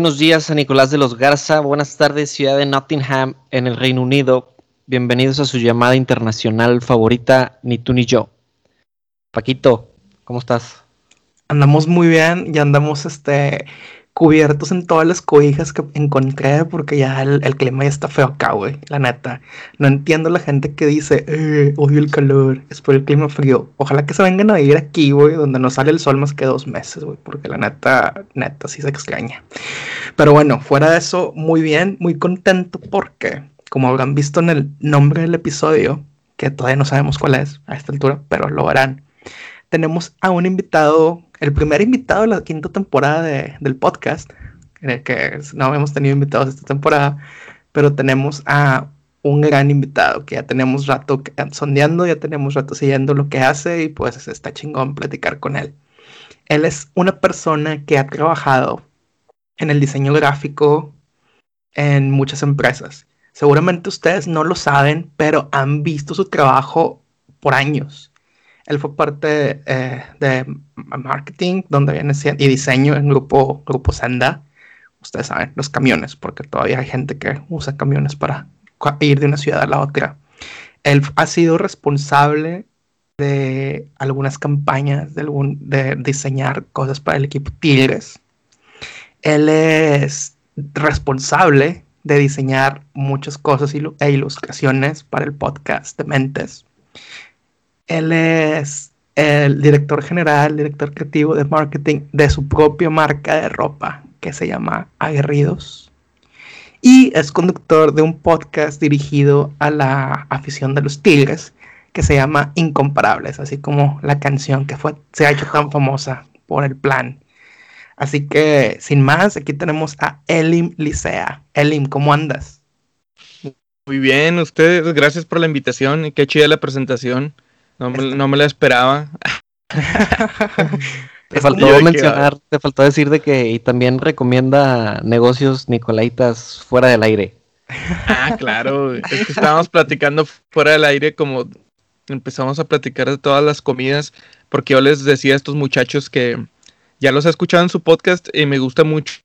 Buenos días a Nicolás de los Garza. Buenas tardes, ciudad de Nottingham, en el Reino Unido. Bienvenidos a su llamada internacional favorita, ni tú ni yo. Paquito, ¿cómo estás? Andamos muy bien y andamos este cubiertos en todas las cobijas que encontré porque ya el, clima ya está feo acá, güey. La neta. No entiendo la gente que dice, eh, odio el calor, es por el clima frío. Ojalá que se vengan a vivir aquí, güey, donde no sale el sol más que dos meses, güey, porque la neta, neta, sí se extraña. Pero bueno, fuera de eso, muy bien, muy contento porque, como habrán visto en el nombre del episodio, que todavía no sabemos cuál es a esta altura, pero lo verán, tenemos a un invitado el primer invitado de la quinta temporada del podcast, que no habíamos tenido invitados esta temporada, pero tenemos a un gran invitado que ya tenemos rato sondeando, ya tenemos rato siguiendo lo que hace y pues está chingón platicar con él. Él es una persona que ha trabajado en el diseño gráfico en muchas empresas. Seguramente ustedes no lo saben, pero han visto su trabajo por años. Él fue parte eh, de marketing, donde viene y diseño en grupo, grupo Senda. Ustedes saben, los camiones, porque todavía hay gente que usa camiones para ir de una ciudad a la otra. Él ha sido responsable de algunas campañas, de, de diseñar cosas para el equipo Tigres. Él es responsable de diseñar muchas cosas e ilustraciones para el podcast de Mentes. Él es el director general, director creativo de marketing de su propia marca de ropa que se llama Aguerridos. Y es conductor de un podcast dirigido a la afición de los tigres que se llama Incomparables, así como la canción que fue, se ha hecho tan famosa por el plan. Así que, sin más, aquí tenemos a Elim Licea. Elim, ¿cómo andas? Muy bien, ustedes, gracias por la invitación y qué chida la presentación. No me, no me la esperaba. te faltó mencionar, te faltó decir de que y también recomienda negocios Nicolaitas fuera del aire. Ah, claro. Es que estábamos platicando fuera del aire como empezamos a platicar de todas las comidas porque yo les decía a estos muchachos que ya los he escuchado en su podcast y me gusta mucho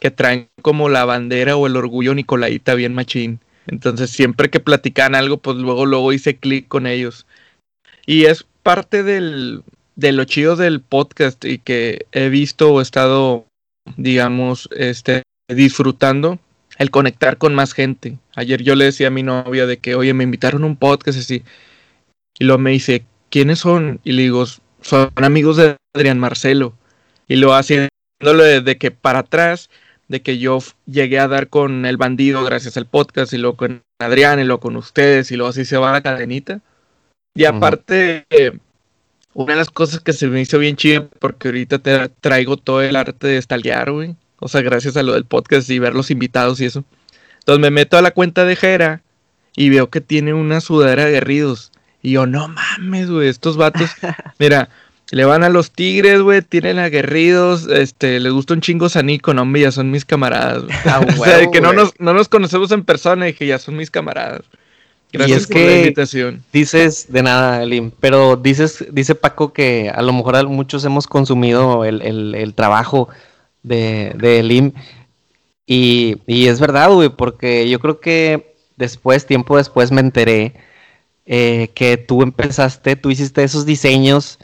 que traen como la bandera o el orgullo Nicolaita bien machín. Entonces siempre que platican algo, pues luego luego hice clic con ellos. Y es parte del, de lo chido del podcast y que he visto o estado, digamos, este, disfrutando el conectar con más gente. Ayer yo le decía a mi novia de que, oye, me invitaron a un podcast así. Y luego me dice, ¿quiénes son? Y le digo, son amigos de Adrián Marcelo. Y lo haciéndolo de que para atrás, de que yo llegué a dar con el bandido gracias al podcast, y luego con Adrián, y luego con ustedes, y luego así se va la cadenita. Y aparte, una de las cosas que se me hizo bien chido, porque ahorita te traigo todo el arte de stalkear, güey. O sea, gracias a lo del podcast y ver los invitados y eso. Entonces me meto a la cuenta de Jera y veo que tiene una sudadera de aguerridos. Y yo, no mames, güey, estos vatos. Mira, le van a los tigres, güey, tienen aguerridos, este, les gusta un chingo Sanico, no, hombre, ya son mis camaradas. Ah, o sea, que no nos, no nos conocemos en persona y que ya son mis camaradas. Gracias y es que la invitación. Dices, de nada, Elim, pero dices, dice Paco que a lo mejor muchos hemos consumido el, trabajo de, de Elim. Y, es verdad, güey, porque yo creo que después, tiempo después, me enteré eh, que tú empezaste, tú hiciste esos diseños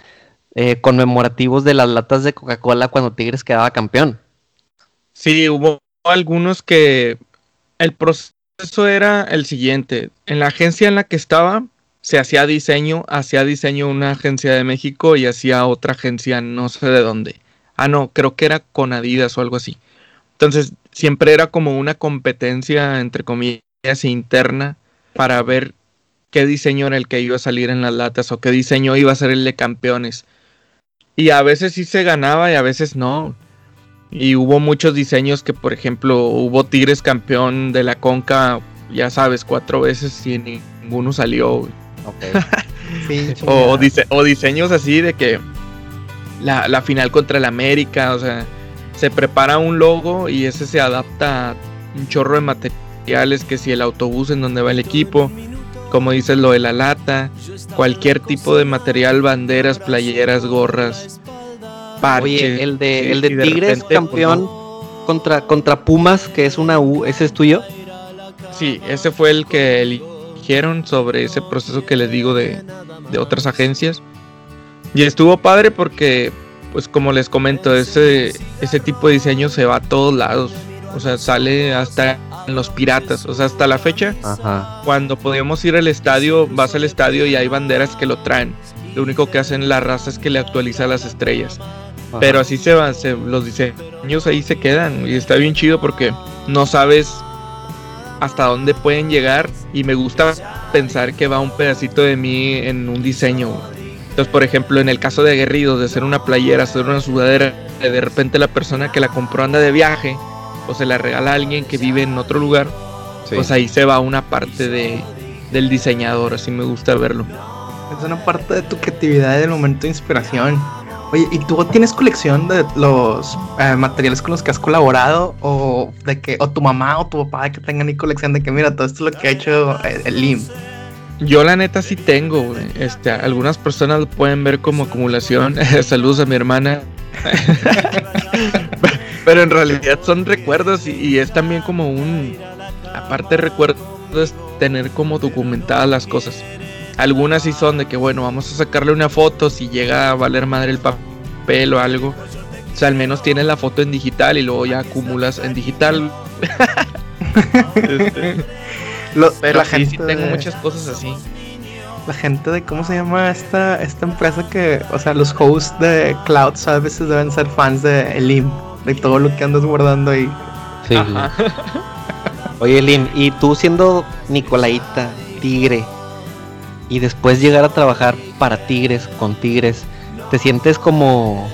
eh, conmemorativos de las latas de Coca-Cola cuando Tigres quedaba campeón. Sí, hubo algunos que el proceso eso era el siguiente. En la agencia en la que estaba, se hacía diseño, hacía diseño una agencia de México y hacía otra agencia no sé de dónde. Ah, no, creo que era con Adidas o algo así. Entonces, siempre era como una competencia, entre comillas, interna para ver qué diseño era el que iba a salir en las latas o qué diseño iba a ser el de campeones. Y a veces sí se ganaba y a veces no. Y hubo muchos diseños que, por ejemplo, hubo Tigres campeón de la Conca, ya sabes, cuatro veces y ninguno salió. o, o, diseños así de que la, final contra el América, o sea, se prepara un logo y ese se adapta a un chorro de materiales, que si el autobús en donde va el equipo, como dices lo de la lata, cualquier tipo de material, banderas, playeras, gorras, Oye, el de, el de, Tigres pues, campeón, contra, contra Pumas, que es una U, ¿ese es tuyo? Sí, ese fue el que eligieron sobre ese proceso que les digo de, de otras agencias. Y estuvo padre porque, pues como les comento, ese, ese tipo de diseño se va a todos lados. O sea, sale hasta en los piratas. O sea, hasta la fecha, cuando podíamos ir al estadio, vas al estadio y hay banderas que lo traen. Lo único que hacen la raza es que le actualiza las estrellas. Pero así se van, los diseños ahí se quedan. Y está bien chido porque no sabes hasta dónde pueden llegar. Y me gusta pensar que va un pedacito de mí en un diseño. Entonces, por ejemplo, en el caso de Aguerridos, de hacer una playera, hacer una sudadera, de repente la persona que la compró anda de viaje o se la regala a alguien que vive en otro lugar, pues ahí se va una parte de, del diseñador, así me gusta verlo. Es una parte de tu creatividad del momento de inspiración. Oye, ¿y tú tienes colección de los eh, materiales con los que has colaborado? ¿O de que, o tu mamá o tu papá que tengan colección de que mira, todo esto es lo que ha hecho el, el LIM? Yo la neta sí tengo, este, algunas personas lo pueden ver como acumulación. Saludos a mi hermana. Pero en realidad son recuerdos y, es también como un, aparte de recuerdos, es tener como documentadas las cosas. Algunas sí son de que, bueno, vamos a sacarle una foto si llega a valer madre el papel o algo. O sea, al menos tienes la foto en digital y luego ya acumulas en digital. este, pero la sí, gente sí tengo muchas cosas así. La gente de cómo se llama esta, esta empresa que, o sea, los hosts de Clouds a veces deben ser fans de Elim, de todo lo que andas guardando ahí. Sí. Oye, Elim, y tú siendo Nicolaita, tigre, y después llegar a trabajar para Tigres, con Tigres, ¿te sientes como,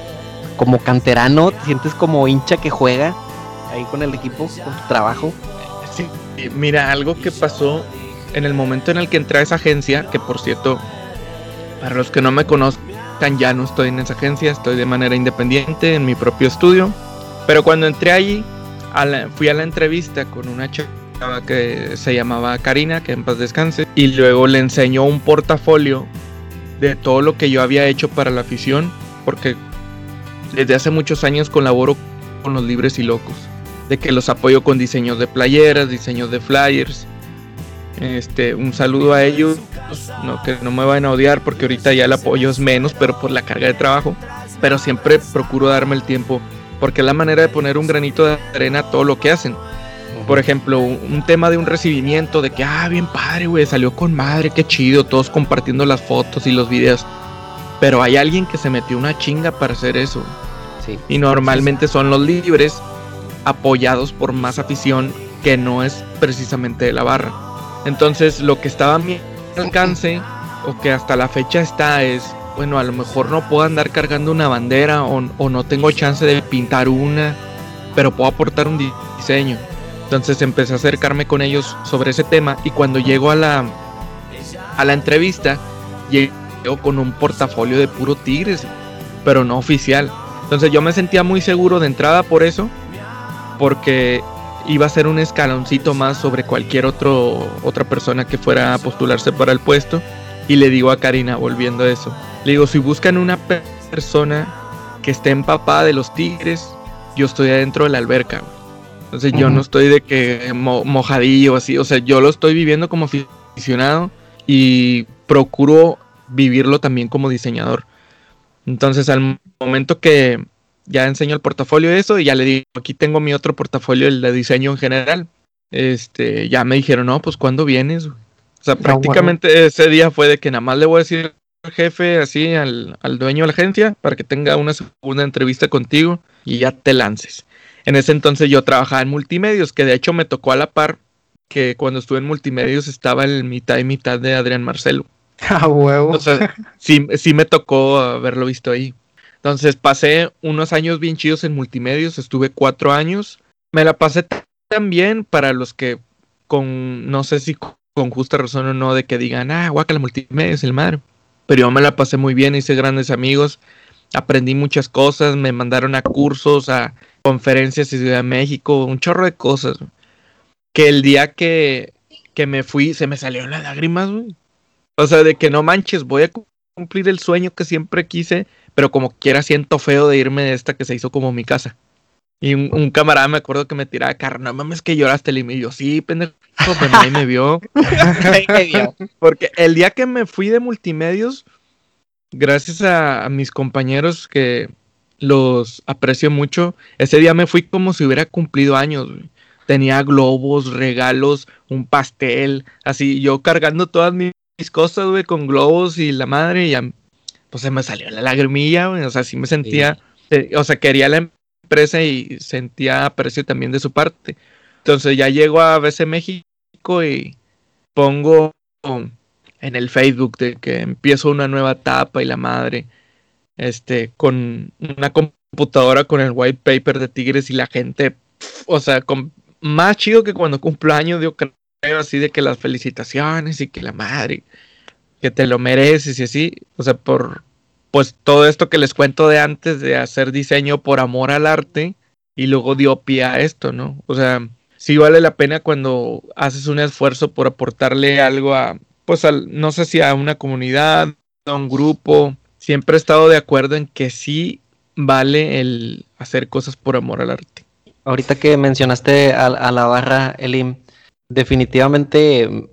como canterano? ¿Te sientes como hincha que juega ahí con el equipo, con tu trabajo? Sí, mira, algo que pasó en el momento en el que entré a esa agencia, que por cierto, para los que no me conozcan, ya no estoy en esa agencia, estoy de manera independiente en mi propio estudio. Pero cuando entré allí, fui a la entrevista con una chava que se llamaba Karina, que en paz descanse, y luego le enseñó un portafolio de todo lo que yo había hecho para la afición, porque desde hace muchos años colaboro con los libres y locos de que los apoyo con diseños de playeras, diseños de flyers. Este, un saludo a ellos, no que no me vayan a odiar porque ahorita ya el apoyo es menos, pero por la carga de trabajo. Pero siempre procuro darme el tiempo porque es la manera de poner un granito de arena a todo lo que hacen. Por ejemplo, un, tema de un recibimiento de que, ah, bien padre, güey, salió con madre, qué chido, todos compartiendo las fotos y los videos. Pero hay alguien que se metió una chinga para hacer eso. Sí. Y normalmente son los libres apoyados por más afición que no es precisamente de la barra. Entonces lo que estaba a mi alcance o que hasta la fecha está es, bueno, a lo mejor no puedo andar cargando una bandera o, no tengo chance de pintar una, pero puedo aportar un diseño. Entonces empecé a acercarme con ellos sobre ese tema y cuando llego a la, a la entrevista, llego con un portafolio de puro tigres, pero no oficial. Entonces yo me sentía muy seguro de entrada por eso porque iba a ser un escaloncito más sobre cualquier otro, otra persona que fuera a postularse para el puesto. Y le digo a Karina, volviendo a eso, le digo, si buscan una persona que esté empapada de los tigres, yo estoy adentro de la alberca. Entonces yo no estoy de que mojadillo así, o sea, yo lo estoy viviendo como aficionado y procuro vivirlo también como diseñador. Entonces al momento que, ya enseño el portafolio de eso y ya le digo, aquí tengo mi otro portafolio, el de diseño en general. Este, ya me dijeron, no, pues ¿cuándo vienes? O sea, prácticamente ese día fue de que nada más le voy a decir al jefe, así, al, al dueño de la agencia, para que tenga una segunda entrevista contigo y ya te lances. En ese entonces yo trabajaba en multimedios, que de hecho me tocó a la par que cuando estuve en multimedios estaba el mitad y mitad de Adrián Marcelo. Ah, huevo. O sea, sí, sí me tocó haberlo visto ahí. Entonces pasé unos años bien chidos en multimedios, estuve cuatro años. Me la pasé tan bien para los que con, no sé si con justa razón o no, de que digan, ah, guacala multimedios, el madre. Pero yo me la pasé muy bien, hice grandes amigos, aprendí muchas cosas, me mandaron a cursos, a conferencias en Ciudad de México, un chorro de cosas. Que el día que, que me fui se me salieron las lágrimas, güey. O sea, de que no manches, voy a cumplir el sueño que siempre quise pero como quiera siento feo de irme de esta que se hizo como mi casa. Y un, camarada me acuerdo que me tiraba carro, no mames que lloraste, y yo, sí, pendejo, vio. ahí me vio. Porque el día que me fui de multimedios, gracias a, mis compañeros que los aprecio mucho, ese día me fui como si hubiera cumplido años, Tenía globos, regalos, un pastel, así, yo cargando todas mis, cosas, güey, con globos y la madre, y pues se me salió la lagrimilla, güey, o sea, sí me sentía, eh, o sea, quería la empresa y sentía aprecio también de su parte. Entonces ya llego a BC México y pongo en el Facebook de que empiezo una nueva etapa y la madre, este, con una computadora con el white paper de Tigres y la gente, o sea, con, más chido que cuando cumplo años, yo creo así de que las felicitaciones y que la madre, que te lo mereces y así, o sea, por, pues todo esto que les cuento de antes de hacer diseño por amor al arte y luego dio pie a esto, ¿no? O sea, sí vale la pena cuando haces un esfuerzo por aportarle algo a, pues al, no sé si a una comunidad, a un grupo. Siempre he estado de acuerdo en que sí vale el hacer cosas por amor al arte. Ahorita que mencionaste a, la barra, Elim, definitivamente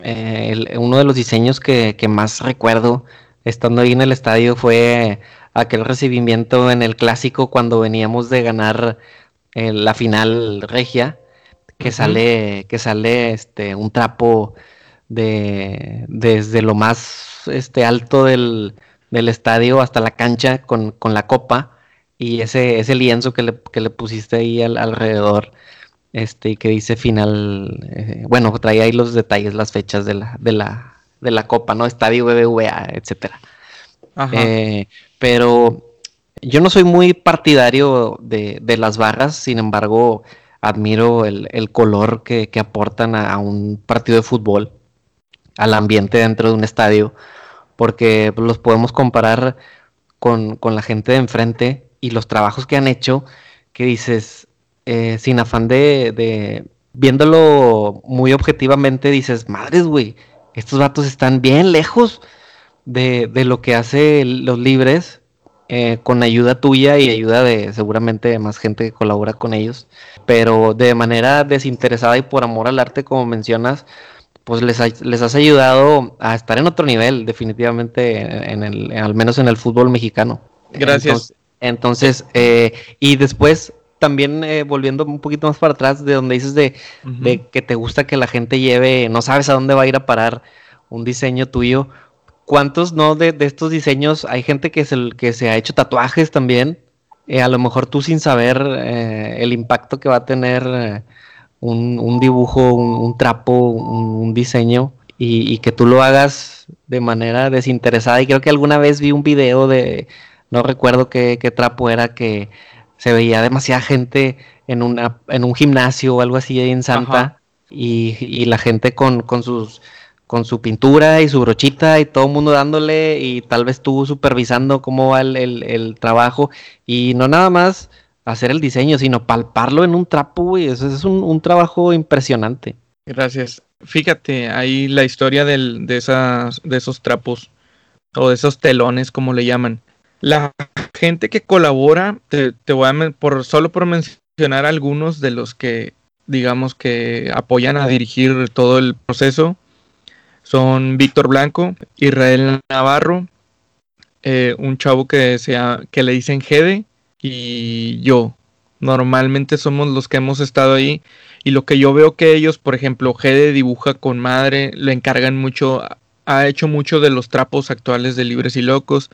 eh, uno de los diseños que, más recuerdo estando ahí en el estadio fue aquel recibimiento en el clásico cuando veníamos de ganar eh, la final regia que sale, que sale este, un trapo de desde lo más este, alto del, estadio hasta la cancha con, la copa y ese, ese lienzo que le, que le pusiste ahí alrededor este que dice final eh, bueno trae ahí los detalles las fechas de la de la de la copa no estadio BBVA etcétera. Eh, pero yo no soy muy partidario de, de las barras sin embargo admiro el, color que, aportan a, un partido de fútbol, al ambiente dentro de un estadio, porque los podemos comparar con, la gente de enfrente y los trabajos que han hecho, que dices, eh, sin afán de, viéndolo muy objetivamente, dices, madres, güey, estos vatos están bien lejos de, de lo que hace los libres eh, con ayuda tuya y ayuda de seguramente más gente que colabora con ellos, pero de manera desinteresada y por amor al arte, como mencionas, pues les, les has ayudado a estar en otro nivel, definitivamente, en el, al menos en el fútbol mexicano. Gracias. Entonces, eh, y después también eh, volviendo un poquito más para atrás, de donde dices de, de, que te gusta que la gente lleve, no sabes a dónde va a ir a parar un diseño tuyo, ¿Cuántos no de, estos diseños hay gente que se, que se ha hecho tatuajes también? Eh, a lo mejor tú sin saber eh, el impacto que va a tener eh, un, dibujo, un, trapo, un, diseño y, que tú lo hagas de manera desinteresada. Y creo que alguna vez vi un video de, no recuerdo qué, trapo era, que se veía demasiada gente en, una, en un gimnasio o algo así en Santa y, y, la gente con, con sus con su pintura y su brochita y todo el mundo dándole y tal vez tú supervisando cómo va el, trabajo y no nada más hacer el diseño, sino palparlo en un trapo, y Eso es un, trabajo impresionante. Gracias. Fíjate, ahí la historia del, de, esas, de esos trapos o de esos telones, como le llaman. La gente que colabora, te, te voy a, por, solo por mencionar algunos de los que, digamos, que apoyan a dirigir todo el proceso son Víctor Blanco, Israel Navarro, eh, un chavo que, sea, que le dicen Gede y yo. Normalmente somos los que hemos estado ahí y lo que yo veo que ellos, por ejemplo, Gede dibuja con madre, le encargan mucho, ha hecho mucho de los trapos actuales de Libres y Locos.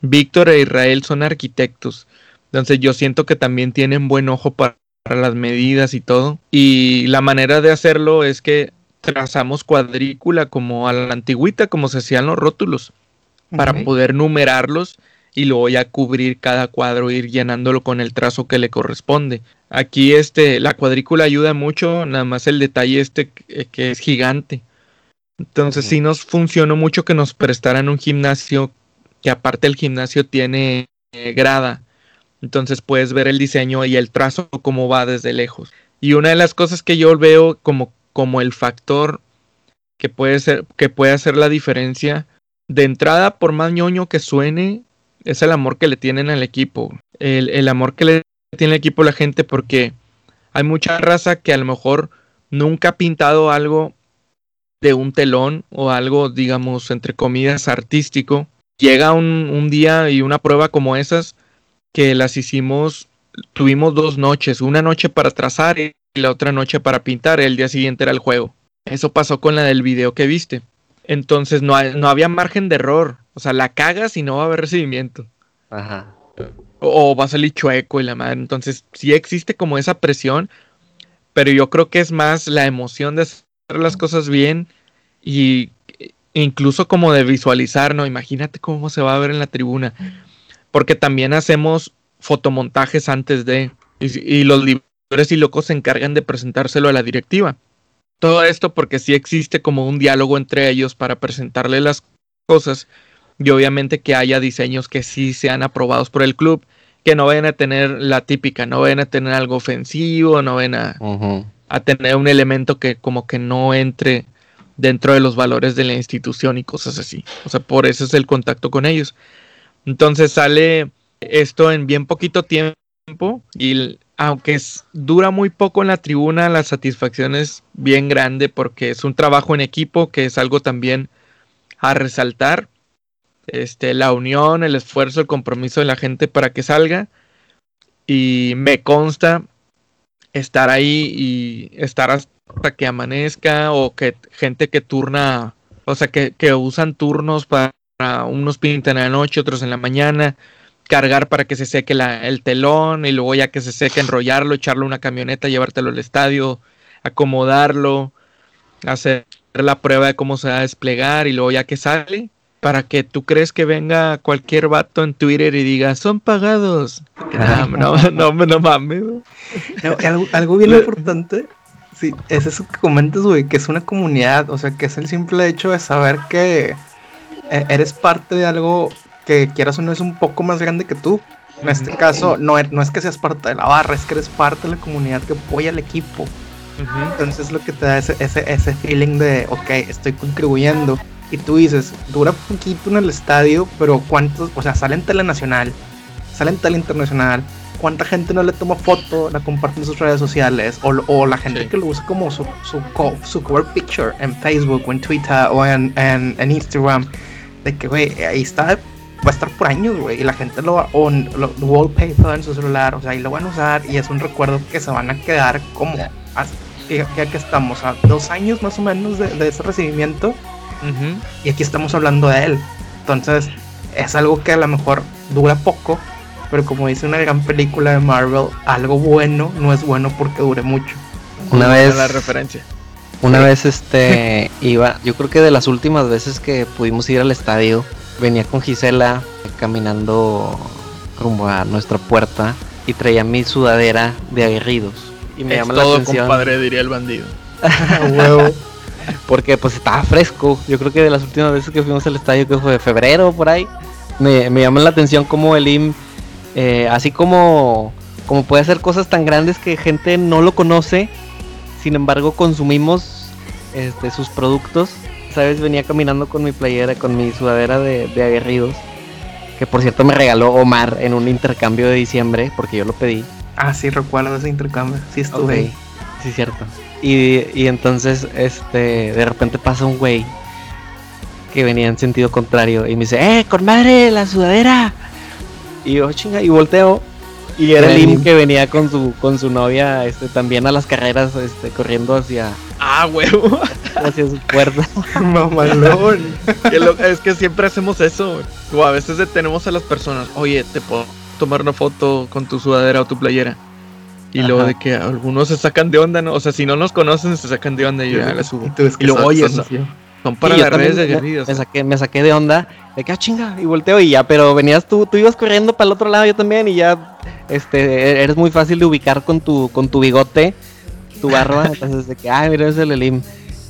Víctor e Israel son arquitectos, entonces yo siento que también tienen buen ojo para las medidas y todo. Y la manera de hacerlo es que trazamos cuadrícula como a la antigüita, como se hacían los rótulos, para poder numerarlos y luego ya cubrir cada cuadro, ir llenándolo con el trazo que le corresponde. Aquí este, la cuadrícula ayuda mucho, nada más el detalle este que es gigante. Entonces sí nos funcionó mucho que nos prestaran un gimnasio, que aparte el gimnasio tiene eh, grada. Entonces puedes ver el diseño y el trazo como va desde lejos. Y una de las cosas que yo veo como como el factor que puede ser, que puede hacer la diferencia. De entrada, por más ñoño que suene, es el amor que le tienen al equipo. El, amor que le tiene el equipo la gente porque hay mucha raza que a lo mejor nunca ha pintado algo de un telón o algo, digamos, entre comillas, artístico. Llega un, un día y una prueba como esas que las hicimos, tuvimos dos noches, una noche para trazar y la otra noche para pintar, el día siguiente era el juego. Eso pasó con la del video que viste. Entonces no, no había margen de error. O sea, la cagas y no va a haber recibimiento. Ajá. O, va a salir chueco y la madre. Entonces sí existe como esa presión. Pero yo creo que es más la emoción de hacer las cosas bien. Y incluso como de visualizar, ¿no? Imagínate cómo se va a ver en la tribuna. Porque también hacemos fotomontajes antes de. Y, y los libres y locos se encargan de presentárselo a la directiva. Todo esto porque sí existe como un diálogo entre ellos para presentarle las cosas y obviamente que haya diseños que sí sean aprobados por el club, que no vayan a tener la típica, no vayan a tener algo ofensivo, no vayan a, a tener un elemento que como que no entre dentro de los valores de la institución y cosas así. O sea, por eso es el contacto con ellos. Entonces sale esto en bien poquito tiempo y aunque dura muy poco en la tribuna, la satisfacción es bien grande porque es un trabajo en equipo que es algo también a resaltar. Este, la unión, el esfuerzo, el compromiso de la gente para que salga. Y me consta estar ahí y estar hasta que amanezca o que gente que turna, o sea, que, que usan turnos para unos pintan en la noche, otros en la mañana cargar para que se seque el telón y luego ya que se seque enrollarlo, echarlo una camioneta, llevártelo al estadio, acomodarlo, hacer la prueba de cómo se va a desplegar y luego ya que sale, para que tú crees que venga cualquier vato en Twitter y diga, son pagados. No, no, no, mames. algo, bien importante, sí, es eso que comentas, güey, que es una comunidad, o sea, que es el simple hecho de saber que eh, eres parte de algo que quieras o no es un poco más grande que tú. En este caso, no, no es que seas parte de la barra, es que eres parte de la comunidad que apoya al equipo. Entonces lo que te da ese, ese, ese feeling de, ok, estoy contribuyendo. Y tú dices, dura poquito en el estadio, pero ¿cuántos? O sea, sale en tele nacional, sale en tele internacional. ¿Cuánta gente no le toma foto, la comparte en sus redes sociales? O, o la gente que lo usa como su, su, su, cover picture en Facebook o en Twitter o en, en, en Instagram. De que, güey, ahí está va a estar por años, güey. Y la gente lo va, o lo, wallpaper en su celular, o sea, y lo van a usar y es un recuerdo que se van a quedar como, ya que estamos a dos años más o menos de, ese recibimiento. Y aquí estamos hablando de él. Entonces, es algo que a lo mejor dura poco, pero como dice una gran película de Marvel, algo bueno no es bueno porque dure mucho. Una vez la referencia. Una vez este iba, yo creo que de las últimas veces que pudimos ir al estadio, venía con Gisela caminando rumbo a nuestra puerta y traía mi sudadera de aguerridos. Y me llama la atención. compadre, diría el bandido. Porque pues estaba fresco. Yo creo que de las últimas veces que fuimos al estadio, que fue de febrero por ahí, me, me llama la atención como el IM, eh, así como, como puede hacer cosas tan grandes que gente no lo conoce, sin embargo consumimos este, sus productos ¿sabes? Venía caminando con mi playera, con mi sudadera de, aguerridos. Que por cierto me regaló Omar en un intercambio de diciembre, porque yo lo pedí. Ah, sí, recuerdo ese intercambio. Sí, estuve ahí. Sí, cierto. Y, y entonces, este, de repente pasa un güey que venía en sentido contrario y me dice, ¡eh, con madre, la sudadera! Y yo, chinga, y volteo. Y era el que venía con su, con su novia, este, también a las carreras, este, corriendo hacia, Ah, huevo. Hacia su puerta. Mamalón. es que siempre hacemos eso. O a veces detenemos a las personas. Oye, te puedo tomar una foto con tu sudadera o tu playera. Y luego de que algunos se sacan de onda, ¿no? O sea, si no nos conocen, se sacan de onda y yo ya la subo. Y, luego, oye, son, para las redes de guerrillos. Me, saqué, me saqué de onda. De que, ah, chinga, y volteo y ya, pero venías tú, tú ibas corriendo para el otro lado, yo también, y ya, este, eres muy fácil de ubicar con tu, con tu bigote tu barba. Entonces, de que, ay, mira, es el Elim.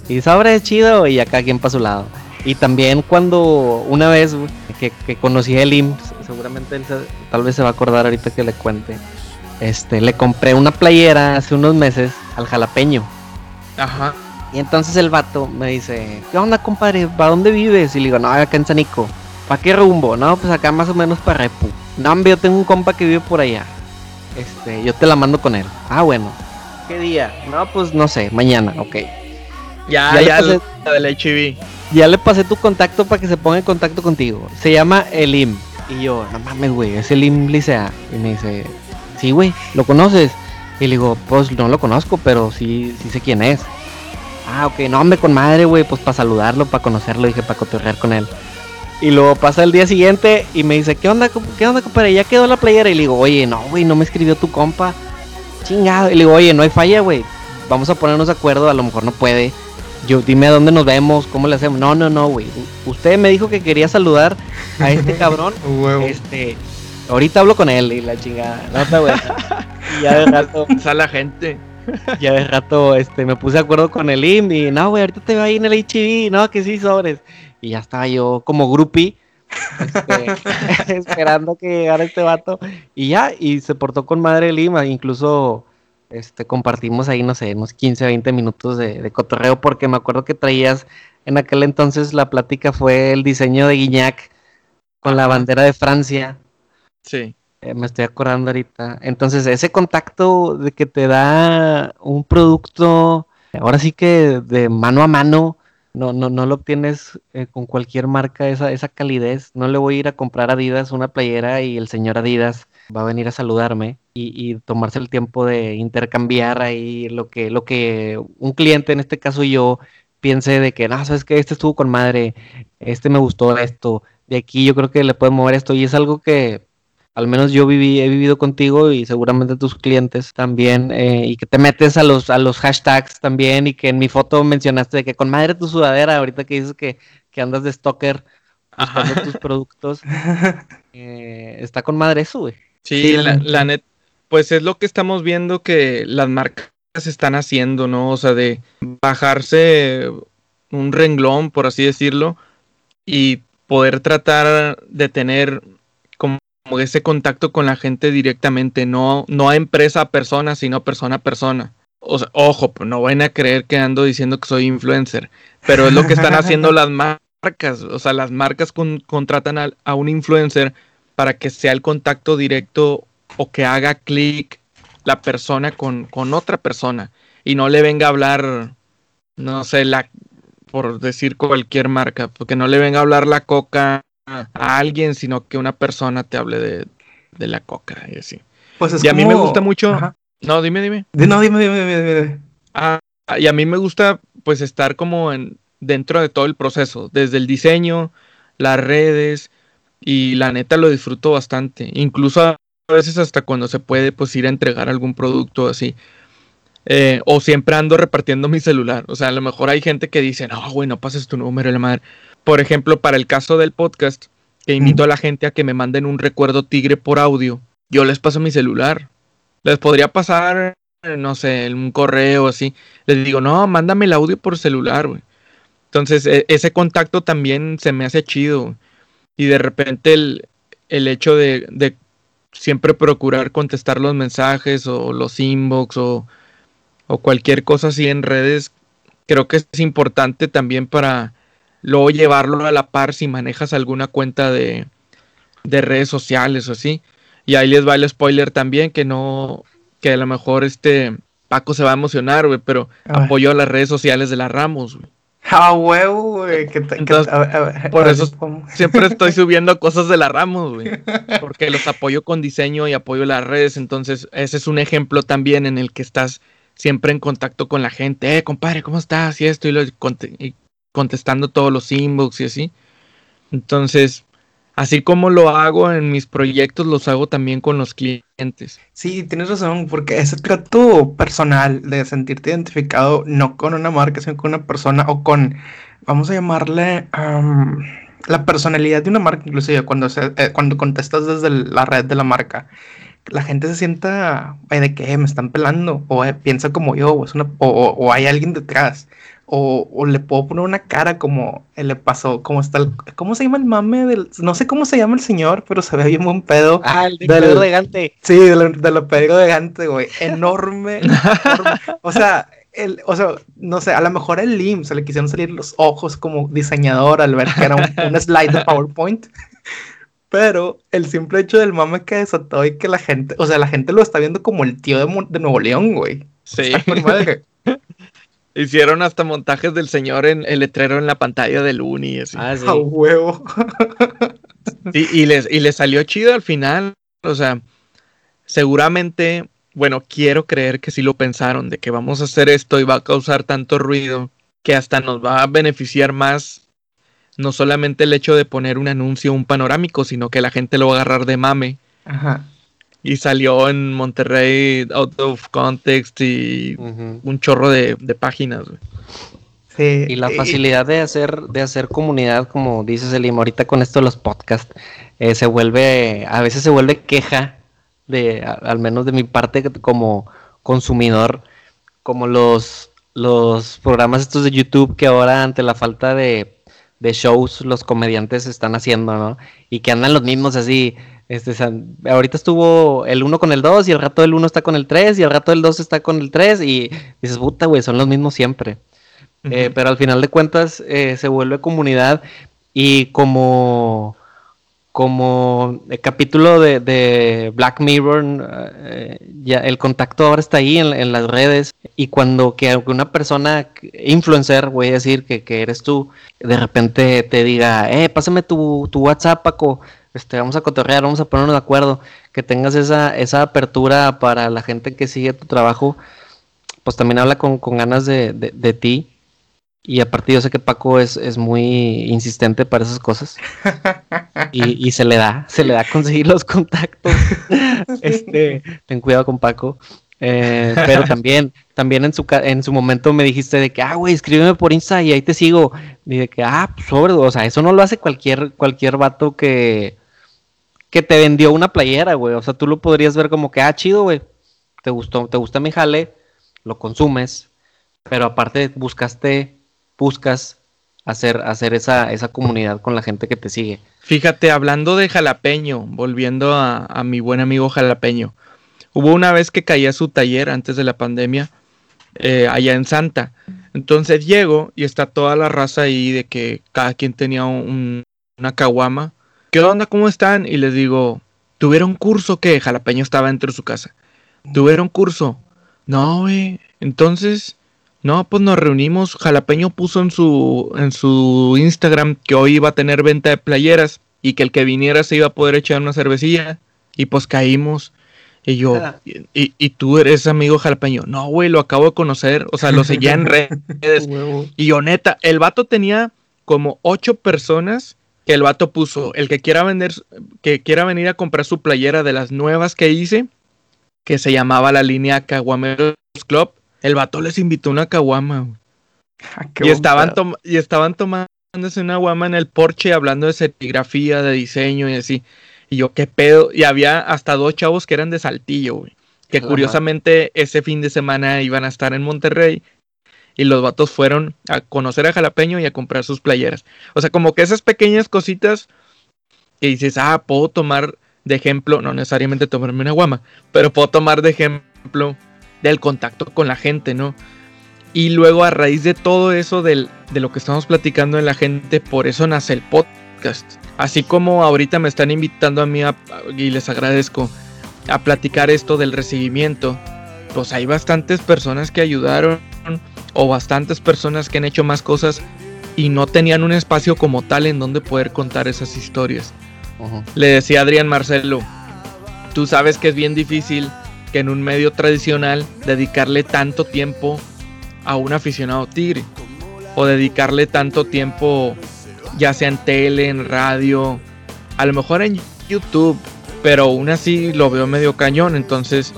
Y sobre chido y acá quien para su lado. Y también cuando una vez que, conocí a Elim, seguramente él tal vez se va a acordar ahorita que le cuente. Este, le compré una playera hace unos meses al jalapeño. Ajá. Y entonces el vato me dice, ¿qué onda, compadre? ¿Para dónde vives? Y le digo, no, acá en Sanico. ¿Para qué rumbo? No, pues acá más o menos para Repu. No, hombre, yo tengo un compa que vive por allá. este, yo te la mando con él. Ah, bueno. ¿Qué día? No, pues no sé, mañana, ok. Ya, ya, ya la del HIV. Ya le pasé tu contacto para que se ponga en contacto contigo. Se llama Elim. Y yo, no mames, güey, es Elim Licea. Y me dice, sí, güey, ¿lo conoces? Y le digo, pues no lo conozco, pero sí, sí sé quién es. Ah, ok, no, hombre, con madre, güey, pues para saludarlo, para conocerlo, dije, para cotorrear con él. Y luego pasa el día siguiente y me dice, ¿qué onda, qué onda, compadre? Ya quedó la playera. Y le digo, oye, no, güey, no me escribió tu compa. Chingado. Y le digo, oye, no hay falla, güey. Vamos a ponernos de acuerdo, a lo mejor no puede. Yo, dime a dónde nos vemos, cómo le hacemos. No, no, no, güey. Usted me dijo que quería saludar a este cabrón. este, ahorita hablo con él y la chingada. No está güey. ya de rato. Sale la gente. Ya de rato, este, me puse de acuerdo con el IM y no, güey, ahorita te va ahí en el HIV. No, que sí, sobres. Y ya estaba yo como groupie. Este, esperando que llegara este vato y ya, y se portó con madre Lima, incluso este, compartimos ahí, no sé, unos 15, 20 minutos de, cotorreo, porque me acuerdo que traías en aquel entonces la plática fue el diseño de Guiñac con la bandera de Francia. Sí. Eh, me estoy acordando ahorita. Entonces, ese contacto de que te da un producto, ahora sí que de mano a mano, no, no, no lo obtienes eh, con cualquier marca, esa, esa calidez. No le voy a ir a comprar Adidas una playera y el señor Adidas va a venir a saludarme y, tomarse el tiempo de intercambiar ahí lo que, lo que un cliente, en este caso yo, piense de que, no, sabes que este estuvo con madre, este me gustó esto, de aquí yo creo que le puedo mover esto y es algo que al menos yo viví, he vivido contigo y seguramente tus clientes también, eh, y que te metes a los, a los hashtags también, y que en mi foto mencionaste de que con madre tu sudadera, ahorita que dices que, andas de stalker buscando tus productos, eh, está con madre eso, güey. Sí, la, la net, pues es lo que estamos viendo que las marcas están haciendo, ¿no? O sea, de bajarse un renglón, por así decirlo, y poder tratar de tener como ese contacto con la gente directamente, no, no a empresa a persona, sino persona a persona. O sea, ojo, pues no vayan a creer que ando diciendo que soy influencer, pero es lo que están haciendo las marcas. O sea, las marcas contratan a, a, un influencer para que sea el contacto directo o que haga clic la persona con, con otra persona y no le venga a hablar, no sé, la, por decir cualquier marca, porque no le venga a hablar la coca a alguien, sino que una persona te hable de, de la coca y así. Pues y a mí me gusta mucho. No, dime, dime. No, dime, dime, dime, dime. Ah, y a mí me gusta, pues, estar como en, dentro de todo el proceso, desde el diseño, las redes, y la neta lo disfruto bastante. Incluso a veces hasta cuando se puede, pues, ir a entregar algún producto así. Eh, o siempre ando repartiendo mi celular. O sea, a lo mejor hay gente que dice, no, güey, no pases tu número, la madre por ejemplo, para el caso del podcast, que invito a la gente a que me manden un recuerdo tigre por audio, yo les paso mi celular. Les podría pasar, no sé, un correo así. Les digo, no, mándame el audio por celular, güey. Entonces, e, ese contacto también se me hace chido. Y de repente el, el hecho de, de, siempre procurar contestar los mensajes o los inbox o, o cualquier cosa así en redes, creo que es importante también para luego llevarlo a la par si manejas alguna cuenta de, redes sociales o así. Y ahí les va el spoiler también, que no, que a lo mejor este Paco se va a emocionar, güey, pero apoyo a las redes sociales de la Ramos, güey. Ah, huevo, güey. por eso siempre estoy subiendo cosas de la Ramos, güey. Porque los apoyo con diseño y apoyo las redes. Entonces, ese es un ejemplo también en el que estás siempre en contacto con la gente. Eh, compadre, ¿cómo estás? Y esto, y, lo, y contestando todos los inbox y así. Entonces, así como lo hago en mis proyectos, los hago también con los clientes. Sí, tienes razón, porque ese trato personal de sentirte identificado no con una marca, sino con una persona o con, vamos a llamarle, la personalidad de una marca, inclusive cuando, eh, cuando contestas desde la red de la marca. La gente se sienta, ¿de qué? Me están pelando, o eh, piensa como yo, o hay alguien detrás. O, le puedo poner una cara como le pasó, como está el, ¿cómo se llama el mame del, no sé cómo se llama el señor, pero se ve bien buen pedo. Ah, el de Pedro de Gante. Sí, de lo, de Pedro de Gante, güey. Enorme, O sea, el, o sea, no sé, a lo mejor el Lim se le quisieron salir los ojos como diseñador al ver que era un, slide de PowerPoint. Pero el simple hecho del mame que desató y que la gente, o sea, la gente lo está viendo como el tío de, Nuevo León, güey. Sí. Hicieron hasta montajes del señor en el letrero en la pantalla del Uni. Así. Ah, A huevo. y, les, y les salió chido al final. O sea, seguramente, bueno, quiero creer que sí lo pensaron, de que vamos a hacer esto y va a causar tanto ruido que hasta nos va a beneficiar más no solamente el hecho de poner un anuncio, un panorámico, sino que la gente lo va a agarrar de mame. Ajá. Y salió en Monterrey out of context y un chorro de, páginas. Sí, y la facilidad de hacer, de hacer comunidad, como dices Elim, ahorita con esto de los podcasts, eh, se vuelve, a veces se vuelve queja de, al menos de mi parte como consumidor, como los, los programas estos de YouTube que ahora ante la falta de de shows los comediantes están haciendo, ¿no? Y que andan los mismos así. Este, ahorita estuvo el 1 con el 2 y el rato del 1 está con el 3 y el rato del 2 está con el 3 y dices, puta, güey, son los mismos siempre. Eh, pero al final de cuentas eh, se vuelve comunidad y como como el capítulo de, Black Mirror, eh, ya el contacto ahora está ahí en, las redes y cuando que una persona influencer, voy a decir que, eres tú, de repente te diga, eh, pásame tu, tu WhatsApp, Paco, este, vamos a cotorrear, vamos a ponernos de acuerdo, que tengas esa, esa apertura para la gente que sigue tu trabajo, pues también habla con, ganas de, de ti y aparte yo sé que Paco es, es muy insistente para esas cosas. Y, se le da, se le da conseguir los contactos. Este, ten cuidado con Paco. Eh, pero también, también en su en su momento me dijiste de que, ah, güey, escríbeme por Insta y ahí te sigo. Y de que, ah, pues sobre, o sea, eso no lo hace cualquier, cualquier vato que, que te vendió una playera, güey. O sea, tú lo podrías ver como que, ah, chido, güey. Te gustó, te gusta mi jale, lo consumes, pero aparte buscaste buscas hacer, hacer esa, esa comunidad con la gente que te sigue. Fíjate, hablando de jalapeño, volviendo a, mi buen amigo jalapeño, hubo una vez que caía su taller antes de la pandemia, eh, allá en Santa. Entonces llego y está toda la raza ahí de que cada quien tenía una caguama. ¿Qué onda? ¿Cómo están? Y les digo, ¿tuvieron curso qué? Jalapeño estaba dentro de su casa. ¿Tuvieron curso? No, güey. Entonces, no, pues nos reunimos. Jalapeño puso en su, en su Instagram que hoy iba a tener venta de playeras y que el que viniera se iba a poder echar una cervecilla. Y pues caímos. Y yo, y, y, tú eres amigo jalapeño. No, güey, lo acabo de conocer. O sea, lo seguía en redes. y yo, neta, el vato tenía como ocho personas que el vato puso. El que quiera vender, que quiera venir a comprar su playera de las nuevas que hice, que se llamaba la línea Caguameros Club el vato les invitó una caguama. Ah, y, estaban y estaban tomándose una guama en el porche hablando de serigrafía, de diseño y así. Y yo, qué pedo. Y había hasta dos chavos que eran de Saltillo, güey. Que curiosamente ese fin de semana iban a estar en Monterrey. Y los vatos fueron a conocer a Jalapeño y a comprar sus playeras. O sea, como que esas pequeñas cositas que dices, ah, puedo tomar de ejemplo, no necesariamente tomarme una guama, pero puedo tomar de ejemplo del contacto con la gente, ¿no? Y luego a raíz de todo eso de lo que estamos platicando en la gente, por eso nace el podcast. Así como ahorita me están invitando a mí y les agradezco a platicar esto del recibimiento, pues hay bastantes personas que ayudaron o bastantes personas que han hecho más cosas y no tenían un espacio como tal en donde poder contar esas historias. Le decía Adrián Marcelo, tú sabes que es bien difícil que en un medio tradicional dedicarle tanto tiempo a un aficionado tigre o dedicarle tanto tiempo ya sea en tele, en radio, a lo mejor en YouTube, pero aún así lo veo medio cañón, entonces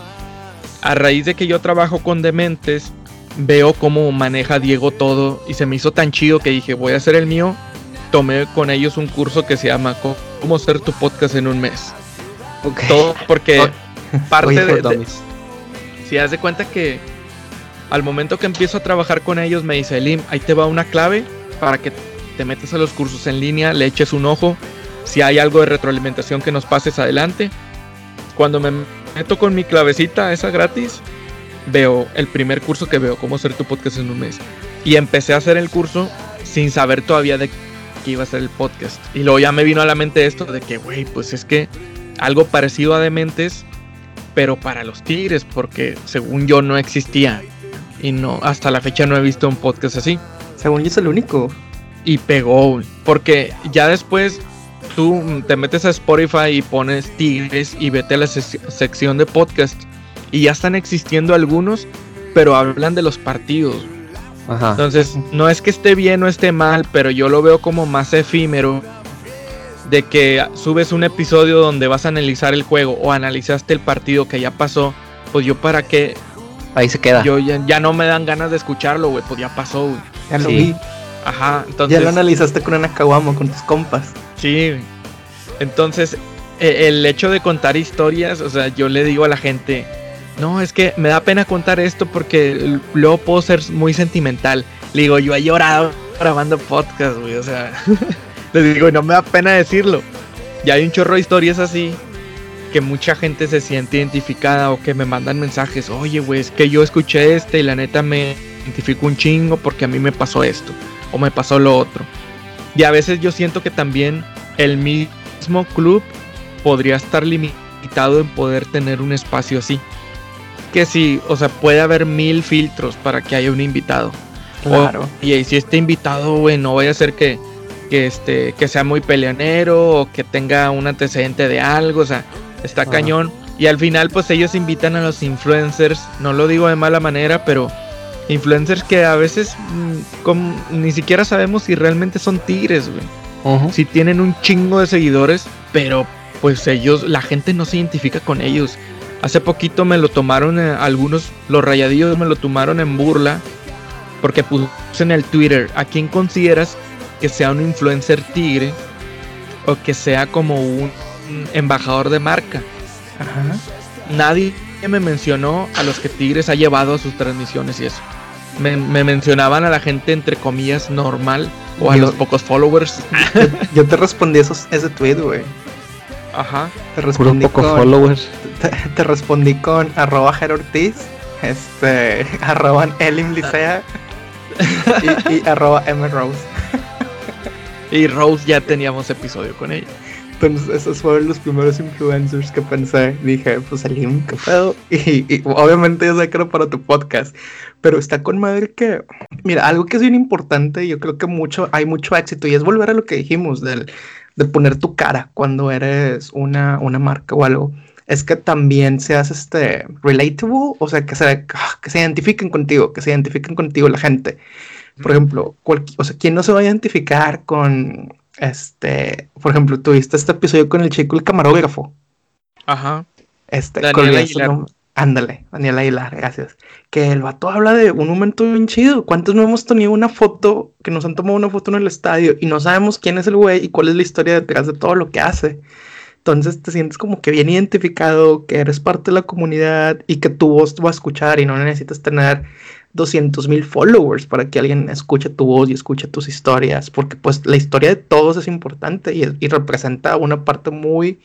a raíz de que yo trabajo con dementes, veo cómo maneja Diego todo y se me hizo tan chido que dije, voy a hacer el mío. Tomé con ellos un curso que se llama Cómo hacer tu podcast en un mes. Todo porque parte de, Si haz de cuenta que al momento que empiezo a trabajar con ellos me dice, Elim, ahí te va una clave para que te metas a los cursos en línea, le eches un ojo. Si hay algo de retroalimentación que nos pases adelante. Cuando me meto con mi clavecita, esa gratis, veo el primer curso que veo, cómo hacer tu podcast en un mes. Y empecé a hacer el curso sin saber todavía de qué iba a ser el podcast. Y luego ya me vino a la mente esto de que, güey, pues es que algo parecido a Dementes, pero para los Tigres, porque según yo no existía. Y no, hasta la fecha no he visto un podcast así. Según yo es el único. Y pegó, porque ya después tú te metes a Spotify y pones Tigres y vete a la sección de podcast. Y ya están existiendo algunos, pero hablan de los partidos. Entonces, no es que esté bien o esté mal, pero yo lo veo como más efímero de que subes un episodio donde vas a analizar el juego o analizaste el partido que ya pasó, pues yo para qué... Ahí se queda. Yo ya, no me dan ganas de escucharlo, güey, pues ya pasó, güey. Ya lo vi. Ajá, entonces... Ya lo analizaste con una caguama, con tus compas. Sí, entonces e, el hecho de contar historias, o sea, yo le digo a la gente, no, es que me da pena contar esto porque luego puedo ser muy sentimental. Le digo, yo he llorado grabando podcast, güey, o sea, les digo, no me da pena decirlo. Ya hay un chorro de historias así que mucha gente se siente identificada o que me mandan mensajes, oye, güey, es que yo escuché este y la neta me identifico un chingo porque a mí me pasó esto o me pasó lo otro. Y a veces yo siento que también el mismo club podría estar limitado en poder tener un espacio así que sí, o sea, puede haber mil filtros para que haya un invitado. Claro. y si este invitado, güey, no vaya a ser que, que, este, que sea muy peleonero o que tenga un antecedente de algo, o sea, está cañón. Y al final, pues ellos invitan a los influencers, no lo digo de mala manera, pero influencers que a veces mm, ni siquiera sabemos si realmente son tigres, güey. Si tienen un chingo de seguidores, pero pues ellos, la gente no se identifica con ellos. Hace poquito me lo tomaron, eh, algunos, los rayadillos me lo tomaron en burla porque puse en el Twitter, ¿a quién consideras que sea un influencer tigre o que sea como un embajador de marca? Nadie me mencionó a los que Tigres ha llevado a sus transmisiones y eso. Me, mencionaban a la gente entre comillas normal o a los pocos followers. Yo, te respondí esos, ese tweet, güey. Ajá. Te respondí poco followers. Te, respondí con arroba Ortiz, este, arroba Elim Licea y, arroba M Rose. y Rose ya teníamos episodio con ella. Entonces, esos fueron los primeros influencers que pensé. Dije, pues Elim, qué pedo. Y, obviamente yo sé que era para tu podcast. Pero está con madre que. Mira, algo que es bien importante, yo creo que mucho, hay mucho éxito, y es volver a lo que dijimos del, de poner tu cara cuando eres una, una marca o algo es que también seas este relatable, o sea, que se, que se identifiquen contigo, que se identifiquen contigo la gente. Por ejemplo, o sea, ¿quién no se va a identificar con este, por ejemplo, tuviste este episodio con el chico el camarógrafo? Ajá. Este, Daniel Aguilar. Ándale, Daniel Aguilar, gracias. Que el vato habla de un momento bien chido. ¿Cuántos no hemos tenido una foto, que nos han tomado una foto en el estadio y no sabemos quién es el güey y cuál es la historia detrás de todo lo que hace? Entonces te sientes como que bien identificado, que eres parte de la comunidad y que tu voz va a escuchar y no necesitas tener 200 mil followers para que alguien escuche tu voz y escuche tus historias, porque pues la historia de todos es importante y, representa una parte muy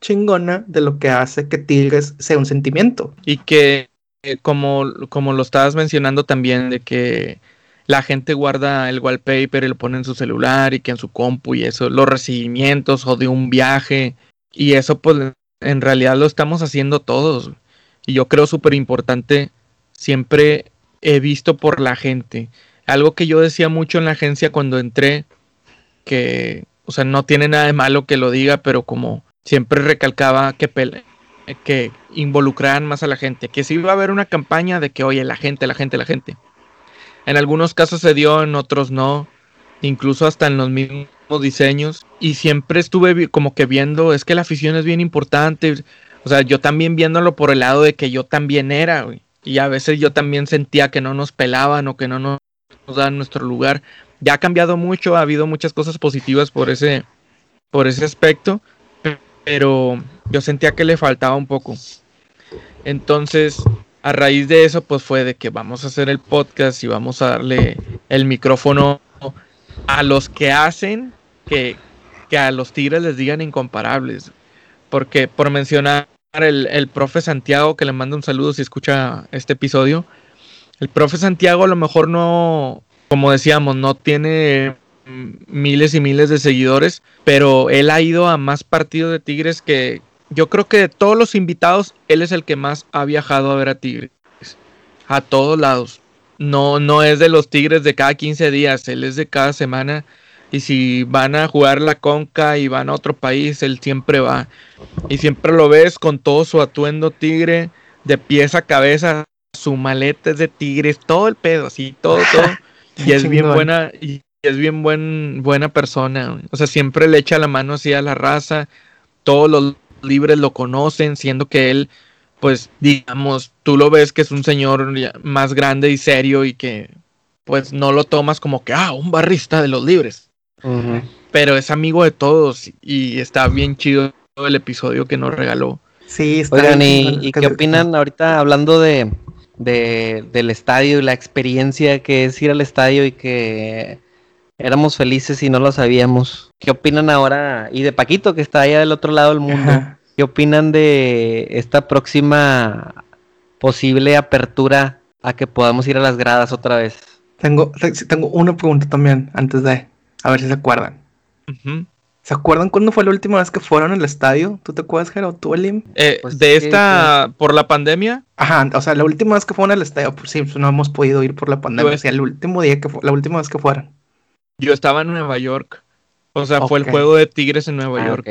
chingona de lo que hace que Tigres sea un sentimiento. Y que eh, como, como lo estabas mencionando también, de que la gente guarda el wallpaper y lo pone en su celular y que en su compu y eso, los recibimientos o de un viaje y eso pues en realidad lo estamos haciendo todos. Y yo creo súper importante, siempre he visto por la gente. Algo que yo decía mucho en la agencia cuando entré, que, o sea, no tiene nada de malo que lo diga, pero como siempre recalcaba que, que involucraran más a la gente, que si iba a haber una campaña de que, oye, la gente, la gente, la gente. En algunos casos se dio, en otros no, incluso hasta en los mismos diseños. Y siempre estuve como que viendo, es que la afición es bien importante, o sea, yo también viéndolo por el lado de que yo también era, y a veces yo también sentía que no nos pelaban o que no nos, dan nuestro lugar. Ya ha cambiado mucho, ha habido muchas cosas positivas por ese, por ese aspecto, pero yo sentía que le faltaba un poco. Entonces, a raíz de eso, pues fue de que vamos a hacer el podcast y vamos a darle el micrófono a los que hacen que, a los Tigres les digan incomparables. Porque por mencionar el, el profe Santiago, que le manda un saludo si escucha este episodio, el profe Santiago a lo mejor no, como decíamos, no tiene miles y miles de seguidores, pero él ha ido a más partidos de Tigres que yo creo que de todos los invitados, él es el que más ha viajado a ver a Tigres. A todos lados. No, no es de los Tigres de cada 15 días, él es de cada semana. Y si van a jugar la conca y van a otro país, él siempre va. Y siempre lo ves con todo su atuendo tigre, de pies a cabeza, su maleta es de tigres, todo el pedo, así, todo, todo. y es bien buena, y es bien buen, buena persona. O sea, siempre le echa la mano así a la raza. Todos los libres lo conocen, siendo que él, pues, digamos, tú lo ves que es un señor más grande y serio y que, pues, no lo tomas como que, ah, un barrista de los libres. Pero es amigo de todos y está bien chido el episodio que nos regaló. Sí, está Oigan, ¿y, qué opinan ahorita hablando de, del estadio y la experiencia que es ir al estadio y que éramos felices y no lo sabíamos? ¿Qué opinan ahora? Y de Paquito, que está allá del otro lado del mundo. ¿Qué opinan de esta próxima posible apertura a que podamos ir a las gradas otra vez? Tengo, tengo una pregunta también antes de, a ver si se acuerdan. ¿Se acuerdan cuándo fue la última vez que fueron al estadio? ¿Tú te acuerdas, Jero? ¿Tú, Elim? Eh, pues ¿De esta, por la pandemia? Ajá, o sea, la última vez que fueron al estadio, pues sí, pues no hemos podido ir por la pandemia. O sea, el último día que fue, la última vez que fueron. Yo estaba en Nueva York. O sea, fue el juego de Tigres en Nueva ah, York.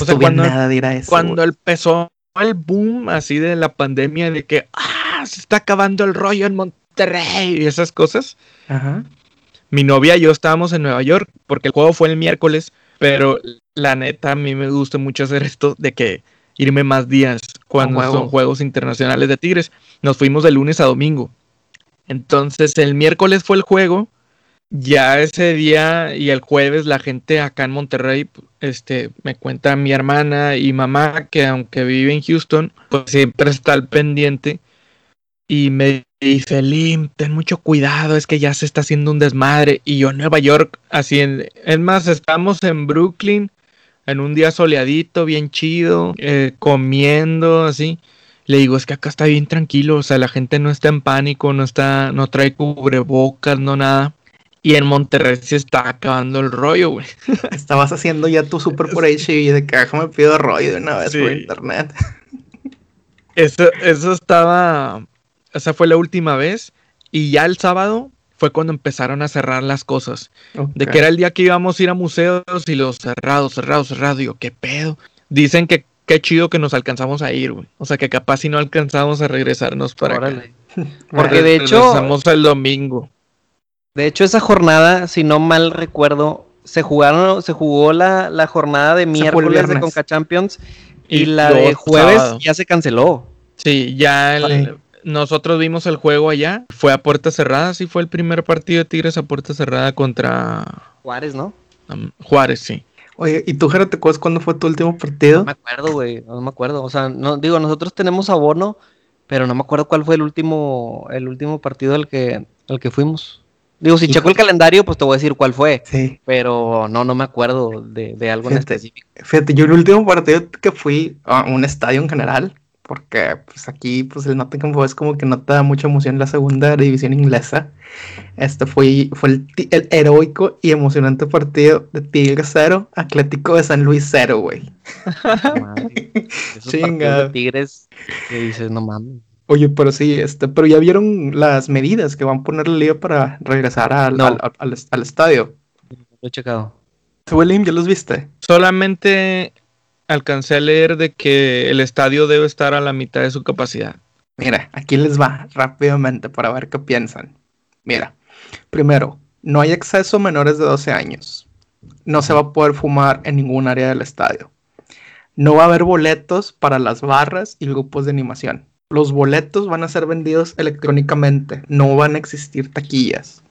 O sea, cuando, nada de eso, cuando empezó el boom así de la pandemia de que ah, se está acabando el rollo en Monterrey y esas cosas. Ajá. Mi novia y yo estábamos en Nueva York porque el juego fue el miércoles, pero la neta a mí me gusta mucho hacer esto de que irme más días cuando son juegos internacionales de Tigres. Nos fuimos de lunes a domingo. Entonces el miércoles fue el juego ya ese día y el jueves la gente acá en Monterrey, este, me cuenta mi hermana y mamá que aunque vive en Houston, pues siempre está al pendiente y me dice, Lim, ten mucho cuidado, es que ya se está haciendo un desmadre. Y yo en Nueva York, así en, es más, estamos en Brooklyn, en un día soleadito, bien chido, eh, comiendo, así. Le digo, es que acá está bien tranquilo, o sea, la gente no está en pánico, no está, no trae cubrebocas, no nada. Y en Monterrey se está acabando el rollo, güey. Estabas haciendo ya tu super por y de que me pido rollo de una vez por internet. Eso, eso estaba. Esa fue la última vez. Y ya el sábado fue cuando empezaron a cerrar las cosas. De que era el día que íbamos a ir a museos y los cerrados, cerrados, cerrados. Digo, ¿qué pedo? Dicen que qué chido que nos alcanzamos a ir, güey. O sea, que capaz si no alcanzamos a regresarnos para Órale. Porque de hecho. Regresamos el domingo. De hecho, esa jornada, si no mal recuerdo, se jugaron, se jugó la, la jornada de miércoles de Conca Champions y, la de jueves ya se canceló. Sí, ya nosotros vimos el juego allá, fue a puerta cerrada, sí fue el primer partido de Tigres a puerta cerrada contra Juárez, ¿no? Juárez, sí. Oye, ¿y tú, Jero, te acuerdas cuándo fue tu último partido? No me acuerdo, güey, no me acuerdo. O sea, no, digo, nosotros tenemos abono, pero no me acuerdo cuál fue el último, el último partido al que, al que fuimos. Digo, si checo el calendario, pues te voy a decir cuál fue. Sí. Pero no, no me acuerdo de, algo en específico. Fíjate, yo el último partido que fui a un estadio en general, porque pues aquí pues el Nottingham Forest como que no te da mucha emoción la segunda división inglesa. Este fue, fue el, heroico y emocionante partido de Tigres 0, Atlético de San Luis 0, güey. Chinga. Tigres que dices, no mames. Oye, pero sí, este, pero ya vieron las medidas que van a poner la liga para regresar al, al, estadio. Lo he checado. William, ¿ya los viste? Solamente alcancé a leer de que el estadio debe estar a la mitad de su capacidad. Mira, aquí les va rápidamente para ver qué piensan. Mira, primero, no hay acceso a menores de 12 años. No se va a poder fumar en ningún área del estadio. No va a haber boletos para las barras y grupos de animación los boletos van a ser vendidos electrónicamente, no van a existir taquillas.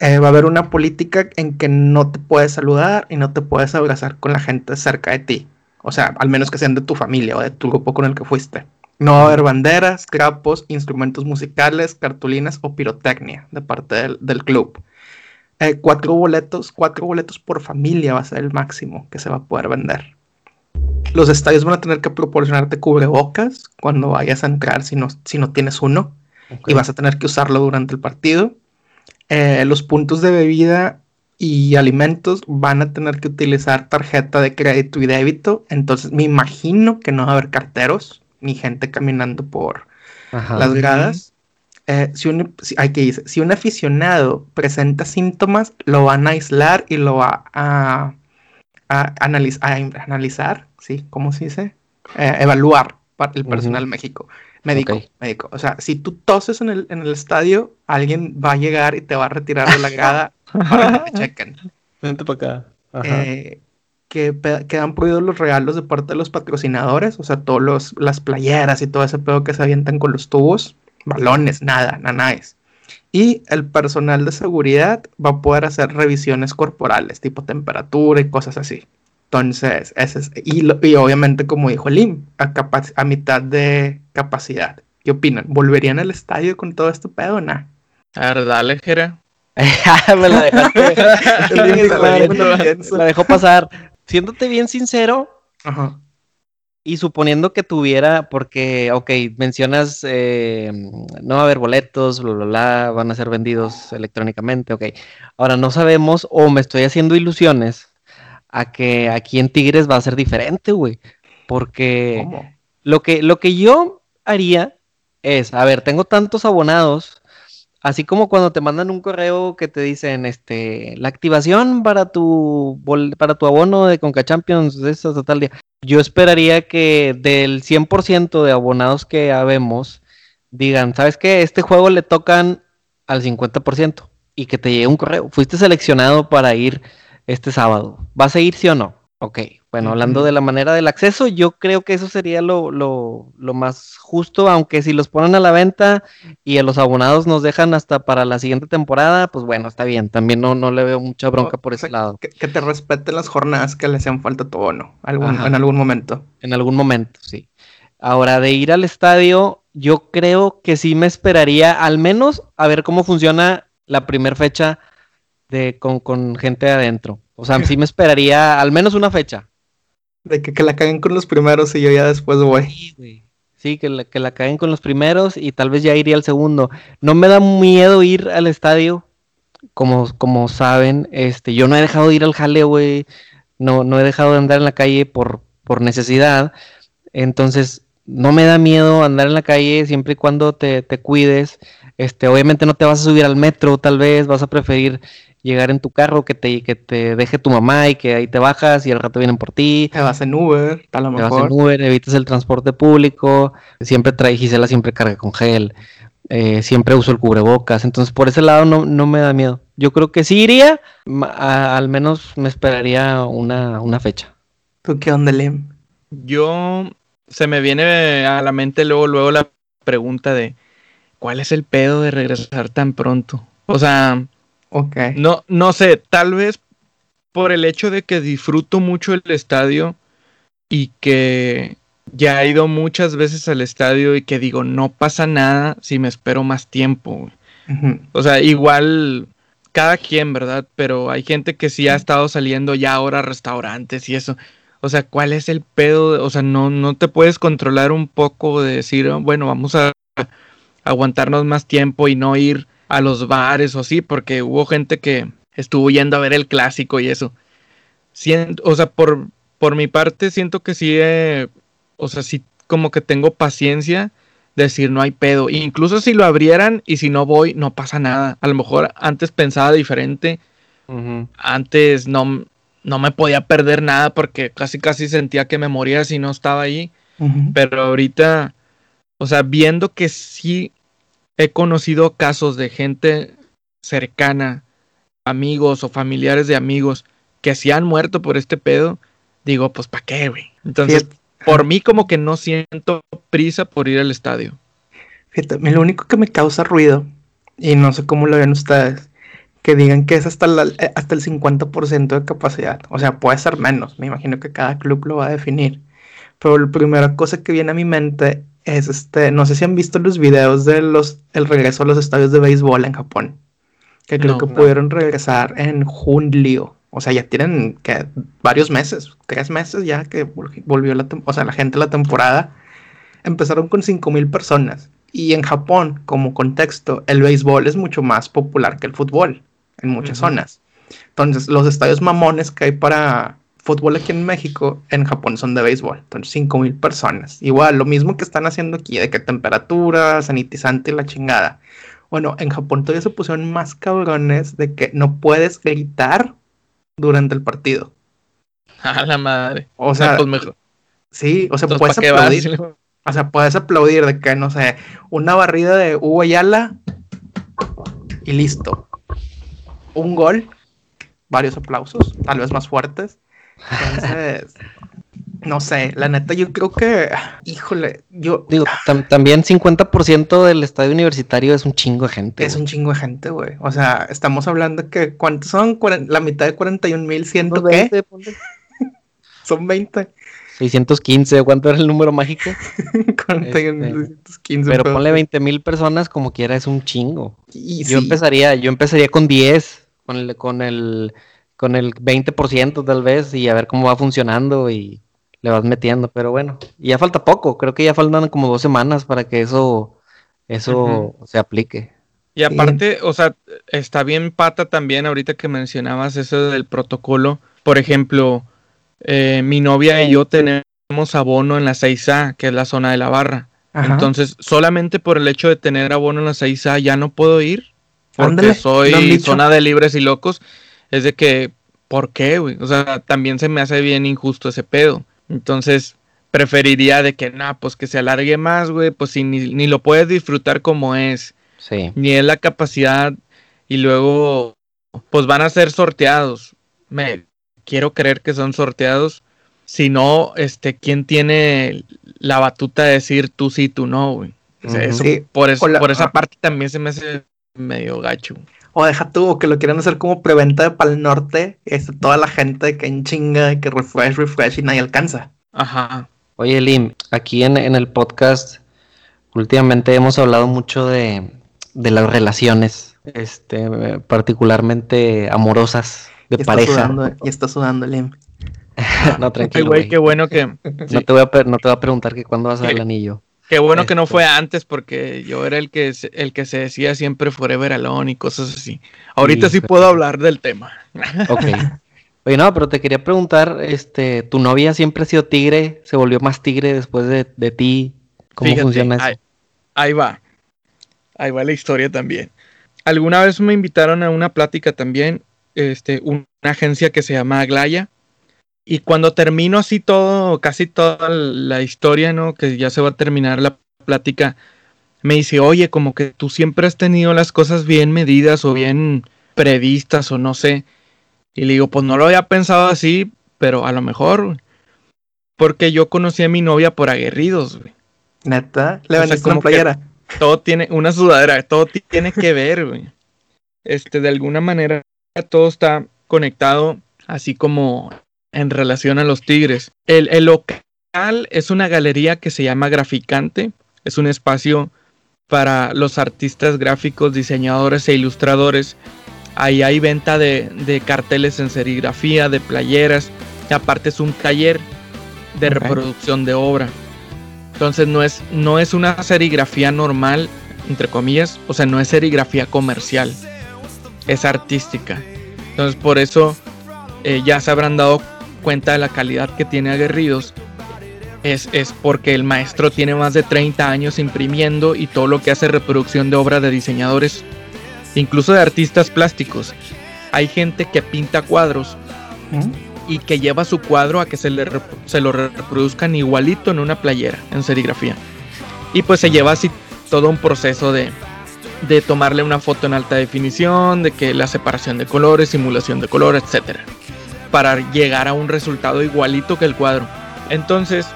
Eh, va a haber una política en que no te puedes saludar y no te puedes abrazar con la gente cerca de ti. O sea, al menos que sean de tu familia o de tu grupo con el que fuiste. No va a haber banderas, trapos, instrumentos musicales, cartulinas o pirotecnia de parte del, club. Eh, cuatro boletos, cuatro boletos por familia va a ser el máximo que se va a poder vender. Los estadios van a tener que proporcionarte cubrebocas cuando vayas a entrar si no, si no tienes uno. Y vas a tener que usarlo durante el partido. Eh, los puntos de bebida y alimentos van a tener que utilizar tarjeta de crédito y débito. Entonces me imagino que no va a haber carteros ni gente caminando por las gradas. Eh, si, un, hay que si un aficionado presenta síntomas, lo van a aislar y lo va a, a, analizar, ¿sí? ¿Cómo se dice? Eh, evaluar para el personal México. Médico, médico. O sea, si tú toses en el, en el estadio, alguien va a llegar y te va a retirar de la grada para que te chequen. Vente para acá. Eh, que quedan prohibidos los regalos de parte de los patrocinadores, o sea, todas las playeras y todo ese pedo que se avientan con los tubos, balones, nada, nada es. Y el personal de seguridad va a poder hacer revisiones corporales, tipo temperatura y cosas así. Entonces, ese es, y, y obviamente, como dijo Lim, a, a mitad de capacidad. ¿Qué opinan? ¿Volverían al estadio con todo este pedo o no? A ver, dale, Jera. Me la dejaste. la, dejó pasar. Siéndote bien sincero. Ajá. Y suponiendo que tuviera, porque, ok, mencionas, eh, no va a haber boletos, bla, bla, bla, van a ser vendidos electrónicamente, ok. Ahora no sabemos, o me estoy haciendo ilusiones, a que aquí en Tigres va a ser diferente, güey. Porque lo que, lo que yo haría es, a ver, tengo tantos abonados, así como cuando te mandan un correo que te dicen, este, la activación para tu, para tu abono de Conca Champions de hasta tal día. Yo esperaría que del 100% de abonados que habemos, digan, ¿sabes qué? Este juego le tocan al 50% y que te llegue un correo. Fuiste seleccionado para ir este sábado. ¿Vas a ir sí o no? Ok, bueno, hablando de la manera del acceso, yo creo que eso sería lo, lo, lo, más justo, aunque si los ponen a la venta y a los abonados nos dejan hasta para la siguiente temporada, pues bueno, está bien, también no, no le veo mucha bronca por ese lado. Que, te respeten las jornadas que le hacen falta a tu bono, algún, en algún momento. En algún momento, sí. Ahora, de ir al estadio, yo creo que sí me esperaría al menos a ver cómo funciona la primera fecha de, con, con gente adentro. O sea, sí me esperaría al menos una fecha. De que, que la caguen con los primeros y yo ya después voy. Sí, güey. Sí, que la, que la caguen con los primeros y tal vez ya iría al segundo. No me da miedo ir al estadio. Como, como saben, este, yo no he dejado de ir al jale, güey. No, no he dejado de andar en la calle por, por necesidad. Entonces, no me da miedo andar en la calle siempre y cuando te, te cuides. Este, obviamente no te vas a subir al metro, tal vez vas a preferir llegar en tu carro, que te, que te deje tu mamá y que ahí te bajas y al rato vienen por ti. Te vas en Uber, a lo mejor. Te vas en Uber, evitas el transporte público, siempre trae Gisela, siempre carga con gel, eh, siempre uso el cubrebocas, entonces por ese lado no, no me da miedo. Yo creo que sí iría, al menos me esperaría una, una fecha. ¿Tú qué onda, Lim? Yo, se me viene a la mente luego, luego la pregunta de, ¿cuál es el pedo de regresar tan pronto? O sea, no, no sé, tal vez por el hecho de que disfruto mucho el estadio y que ya he ido muchas veces al estadio y que digo, no pasa nada si me espero más tiempo. O sea, igual cada quien, ¿verdad? Pero hay gente que sí ha estado saliendo ya ahora a restaurantes y eso. O sea, ¿cuál es el pedo? O sea, no, no te puedes controlar un poco de decir, bueno, vamos a aguantarnos más tiempo y no ir a los bares o así, porque hubo gente que estuvo yendo a ver el clásico y eso. Siento, o sea, por, por mi parte siento que sí, eh, o sea, sí como que tengo paciencia de decir no hay pedo. incluso si lo abrieran y si no voy, no pasa nada. A lo mejor antes pensaba diferente. Antes no, no me podía perder nada porque casi casi sentía que me moría si no estaba ahí. Pero ahorita, o sea, viendo que sí he conocido casos de gente cercana, amigos o familiares de amigos que se han muerto por este pedo, digo, pues ¿para qué, güey? Entonces, por mí como que no siento prisa por ir al estadio. Fíjate, lo único que me causa ruido, y no sé cómo lo ven ustedes, que digan que es hasta, eh, hasta el 50% de capacidad. O sea, puede ser menos, me imagino que cada club lo va a definir. Pero la primera cosa que viene a mi mente es este, no sé si han visto los videos de los el regreso a los estadios de béisbol en Japón, que creo que pudieron regresar en julio. O sea, ya tienen que varios meses, tres meses ya que volvió la, o sea, la gente la temporada. Empezaron con cinco mil personas. Y en Japón, como contexto, el béisbol es mucho más popular que el fútbol en muchas zonas. Entonces, los estadios mamones que hay para fútbol aquí en México, en Japón son de béisbol. Entonces, 5 mil personas. Igual, lo mismo que están haciendo aquí, de que temperatura, sanitizante y la chingada. Bueno, en Japón todavía se pusieron más cabrones de que no puedes gritar durante el partido. A la madre. O sea, pues mejor. Sí, o sea, puedes aplaudir. O sea, puedes aplaudir de que, no sé, una barrida de Hugo Ayala y listo. Un gol, varios aplausos, tal vez más fuertes. Entonces, no sé, la neta, yo creo que, híjole, yo. Digo, también 50% del estadio universitario es un chingo de gente. Es un chingo de gente, güey. O sea, estamos hablando que, ¿cuántos son? la mitad de 41 mil, ciento qué? son 20. 615, ¿cuánto era el número mágico? 41, este, pero ponle 20 mil personas como quiera, es un chingo. yo empezaría, yo empezaría con 10, con el, con el, con el 20% tal vez, y a ver cómo va funcionando y le vas metiendo, pero bueno, ya falta poco, creo que ya faltan como dos semanas para que eso, eso se aplique. Y aparte, o sea, está bien pata también ahorita que mencionabas eso del protocolo. Por ejemplo, eh, mi novia y yo tenemos abono en la 6A, que es la zona de la barra. Entonces, solamente por el hecho de tener abono en la 6A ya no puedo ir. Porque soy zona de libres y locos. Es de que, ¿por qué, güey? O sea, también se me hace bien injusto ese pedo. Entonces, preferiría de que, nada, pues que se alargue más, güey. Pues si ni, ni lo puedes disfrutar como es. Sí. Ni es la capacidad. Y luego, pues van a ser sorteados. Me, quiero creer que son sorteados. Si no, este, ¿quién tiene la batuta de decir tú sí, tú no, güey? por, eso, por esa parte también se me hace medio gacho. O deja tú, que lo quieran hacer como preventa de Pal Norte, este, toda la gente que en chinga, que refresh, refresh y nadie alcanza. Ajá. Oye, Lim, aquí en, el podcast últimamente hemos hablado mucho de, de las relaciones, este, particularmente amorosas de pareja. y está sudando el no, tranquilo. güey, qué bueno que. No, te voy a, no te voy a preguntar que cuándo vas a dar el anillo. Qué bueno que no fue antes, porque yo era el que, el que se decía siempre Forever Alone y cosas así. Ahorita sí, puedo hablar del tema. Ok. Oye, no, pero te quería preguntar, este, ¿tu novia siempre ha sido tigre? ¿Se volvió más tigre después de, ti? ¿Cómo funciona eso? Ahí, ahí va. Ahí va la historia también. Alguna vez me invitaron a una plática también este, una agencia que se llama Aglaya. Y cuando termino así todo, casi toda la historia, ¿no? Que ya se va a terminar la plática, me dice, oye, como que tú siempre has tenido las cosas bien medidas o bien previstas o no sé. Y le digo, pues no lo había pensado así, pero a lo mejor, porque yo conocí a mi novia por aguerridos, güey. Neta, le van a playera. Todo tiene, una sudadera, todo tiene que ver, güey. Este, de alguna manera todo está conectado, así como en relación a los tigres. El, local es una galería que se llama Graficante, es un espacio para los artistas gráficos, diseñadores e ilustradores. Ahí hay venta de, carteles en serigrafía, de playeras, y aparte es un taller de reproducción de obra. Entonces no es, no es una serigrafía normal, entre comillas, o sea, no es serigrafía comercial es artística. Entonces por eso eh, ya se habrán dado cuenta de la calidad que tiene Aguerridos. Es, es, porque el maestro tiene más de 30 años imprimiendo y todo lo que hace reproducción de obra de diseñadores, incluso de artistas plásticos. Hay gente que pinta cuadros y que lleva su cuadro a que se, le, se lo reproduzcan igualito en una playera, en serigrafía. Y pues se lleva así todo un proceso de, de tomarle una foto en alta definición, de que la separación de colores, simulación de color, etcétera, para llegar a un resultado igualito que el cuadro. Entonces,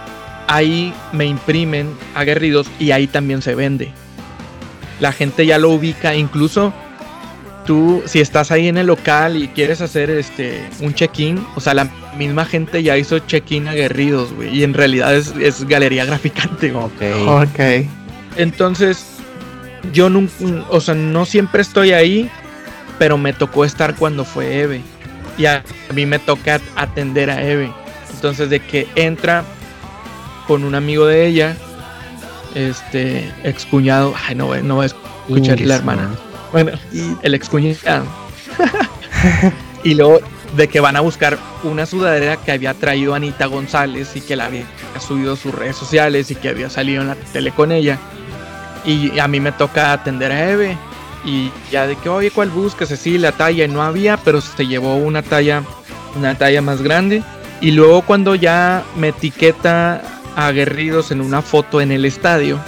ahí me imprimen aguerridos y ahí también se vende. La gente ya lo ubica, incluso tú si estás ahí en el local y quieres hacer este un check-in, o sea, la misma gente ya hizo check-in aguerridos, güey, y en realidad es, galería graficante. Ok. Ok. Entonces, yo no, o sea, no siempre estoy ahí, pero me tocó estar cuando fue Eve. Y a, mí me toca atender a Eve. Entonces de que entra con un amigo de ella, este excuñado, ay no, no va a escuchar la hermana. Bueno, el excuñado. Y luego de que van a buscar una sudadera que había traído Anita González y que la había subido a sus redes sociales y que había salido en la tele con ella. Y a mí me toca atender a Eve. Y ya de que, oye, ¿cuál buscas? Así la talla no había, pero se llevó una talla, una talla más grande. Y luego cuando ya me etiqueta a Guerridos en una foto en el estadio,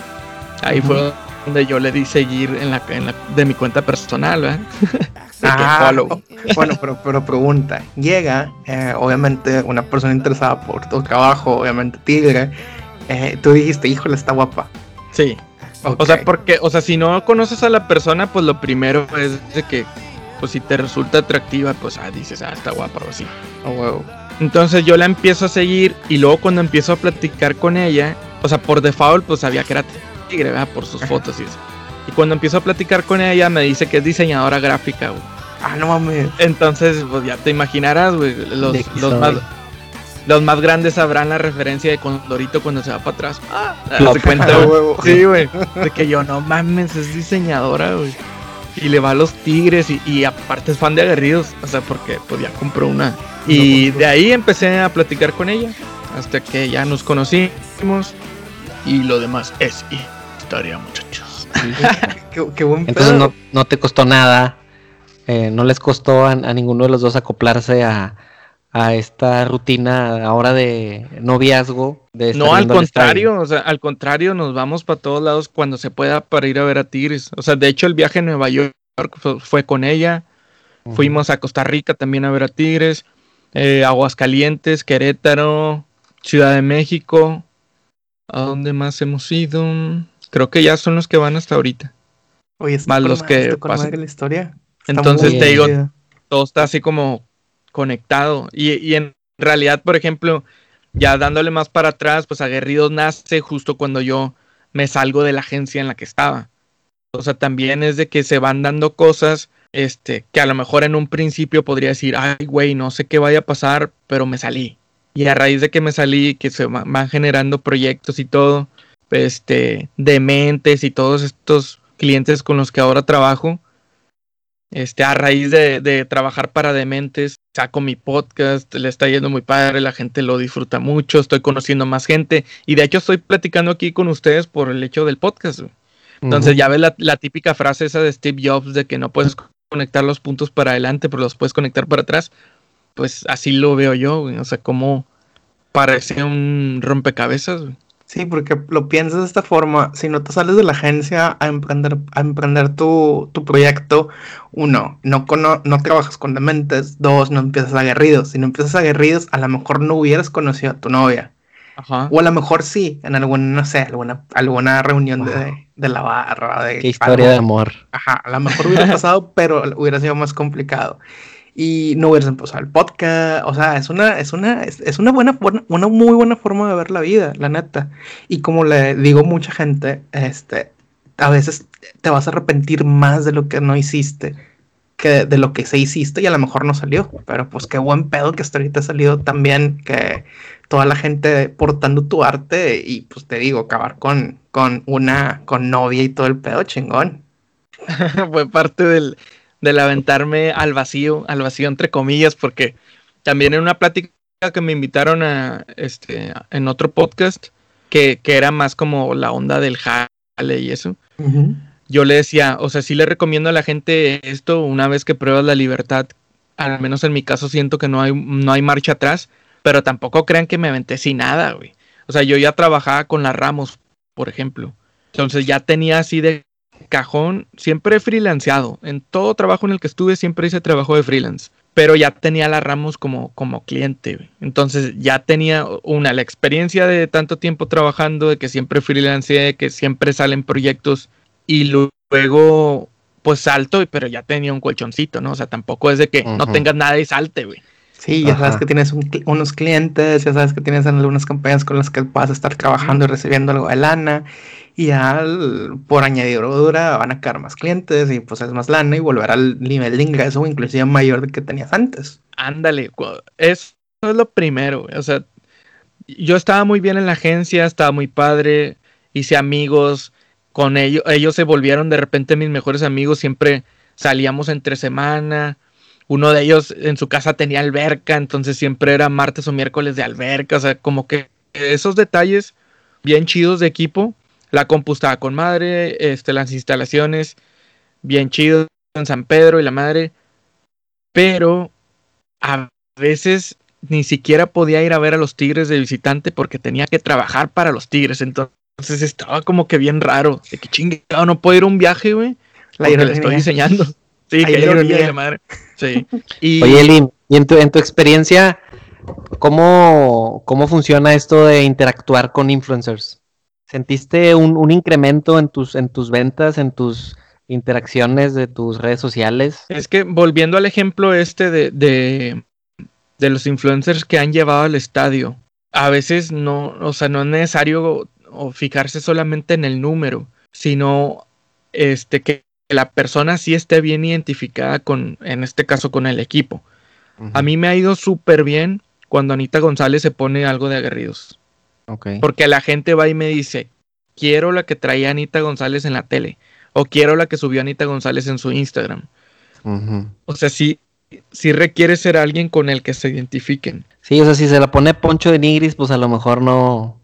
ahí fue donde yo le di seguir en la, de mi cuenta personal, ¿verdad? ah, bueno, pero, pero pregunta, llega, eh, obviamente, una persona interesada por tu trabajo, obviamente Tigre, eh, tú dijiste, híjole, está guapa. Sí. O sea, porque, o sea, si no conoces a la persona, pues lo primero es de que, pues si te resulta atractiva, pues ah, dices, ah, está guapa o así. Oh, Entonces yo la empiezo a seguir y luego cuando empiezo a platicar con ella, o sea, por default, pues sabía que era tigre, ¿verdad? Por sus fotos y eso. Y cuando empiezo a platicar con ella, me dice que es diseñadora gráfica, güey. Ah, no mames. Entonces, pues ya te imaginarás, güey. Los, los más, los más grandes sabrán la referencia de Condorito cuando se va para atrás. Ah, se cuenta, Sí, güey. De que yo, no mames, es diseñadora, güey. Y le va a los tigres y, aparte es fan de aguerridos. O sea, porque pues ya compró una. Y de ahí empecé a platicar con ella. Hasta que ya nos conocimos. Y lo demás es historia, muchachos. qué, buen Entonces no, no, te costó nada. Eh, no les costó a ninguno de los dos acoplarse a, a esta rutina ahora de noviazgo. De no, al contrario, o sea, al contrario, nos vamos para todos lados cuando se pueda para ir a ver a Tigres. O sea, de hecho, el viaje a Nueva York fue con ella. Fuimos a Costa Rica también a ver a Tigres. Eh, Aguascalientes, Querétaro, Ciudad de México. ¿A dónde más hemos ido? Creo que ya son los que van hasta ahorita. Oye, más los que pasan. la historia. Entonces te digo, todo está así como conectado. Y, en realidad, por ejemplo, ya dándole más para atrás, pues Aguerridos nace justo cuando yo me salgo de la agencia en la que estaba. O sea, también es de que se van dando cosas, este, que a lo mejor en un principio podría decir, ay, güey, no sé qué vaya a pasar, pero me salí. Y a raíz de que me salí, que se van generando proyectos y todo, este, dementes y todos estos clientes con los que ahora trabajo, este, a raíz de, trabajar para Dementes, saco mi podcast, le está yendo muy padre, la gente lo disfruta mucho, estoy conociendo más gente y de hecho estoy platicando aquí con ustedes por el hecho del podcast. Entonces ya ves la, típica frase esa de Steve Jobs de que no puedes conectar los puntos para adelante, pero los puedes conectar para atrás. Pues así lo veo yo, o sea, como parece un rompecabezas. Sí, porque lo piensas de esta forma, si no te sales de la agencia a emprender, a emprender tu, proyecto, uno, no, no trabajas con dementes, dos, no empiezas aguerridos. Si no empiezas aguerridos, a lo mejor no hubieras conocido a tu novia. Ajá. O a lo mejor sí, en alguna, no sé, alguna, alguna reunión de, de, la barra. De Qué historia de amor. Ajá, a lo mejor hubiera pasado, pero hubiera sido más complicado y no hubieras empezado el podcast. O sea, es una, es una, es, una buena, una muy buena forma de ver la vida, la neta. Y como le digo a mucha gente, este, a veces te vas a arrepentir más de lo que no hiciste que de lo que se hiciste y a lo mejor no salió. Pero pues qué buen pedo que hasta ahorita ha salido también, que toda la gente portando tu arte y pues te digo, acabar con, con una, con novia y todo el pedo chingón. Fue parte del, del aventarme al vacío, al vacío entre comillas, porque también en una plática que me invitaron a este en otro podcast que, era más como la onda del jale y eso. Yo le decía, o sea, sí le recomiendo a la gente esto una vez que pruebas la libertad. Al menos en mi caso siento que no hay, no hay marcha atrás, pero tampoco crean que me aventé sin nada, güey. O sea, yo ya trabajaba con las Ramos, por ejemplo. Entonces ya tenía así de cajón, siempre he freelanceado. En todo trabajo en el que estuve siempre hice trabajo de freelance. Pero ya tenía la Ramos como, como cliente. Entonces ya tenía una, la experiencia de tanto tiempo trabajando, de que siempre freelanceé, que siempre salen proyectos. Y luego, pues salto, pero ya tenía un colchoncito, ¿no? O sea, tampoco es de que no tengas nada y salte, güey. Sí, ya sabes que tienes unos clientes, ya sabes que tienes algunas campañas con las que vas a estar trabajando y recibiendo algo de lana y ya por añadidura van a caer más clientes y pues es más lana y volver al nivel de ingreso inclusive mayor de que tenías antes. Ándale, eso es lo primero, o sea, yo estaba muy bien en la agencia, estaba muy padre, hice amigos con ellos, ellos se volvieron de repente mis mejores amigos, siempre salíamos entre semana, uno de ellos en su casa tenía alberca, entonces siempre era martes o miércoles de alberca, o sea, como que esos detalles bien chidos de equipo, la compu estaba con madre, este, las instalaciones bien chidos en San Pedro y la madre, pero a veces ni siquiera podía ir a ver a los Tigres de visitante porque tenía que trabajar para los Tigres, entonces estaba como que bien raro, de que chingado, no puedo ir a un viaje, güey, la le estoy diseñando. Sí, que ironía, madre. Sí. Oye, Lin, y en tu, en tu experiencia, ¿cómo, ¿cómo funciona esto de interactuar con influencers? ¿Sentiste un, incremento en tus, en tus ventas, en tus interacciones de tus redes sociales? Es que volviendo al ejemplo este de, de, de los influencers que han llevado al estadio, a veces no, o sea, no es necesario fijarse solamente en el número, sino este que la persona sí esté bien identificada con, en este caso, con el equipo. A mí me ha ido súper bien cuando Anita González se pone algo de aguerridos. Porque la gente va y me dice, quiero la que traía Anita González en la tele. O quiero la que subió Anita González en su Instagram. O sea, sí, sí requiere ser alguien con el que se identifiquen. Sí, o sea, si se la pone Poncho de Nigris, pues a lo mejor no.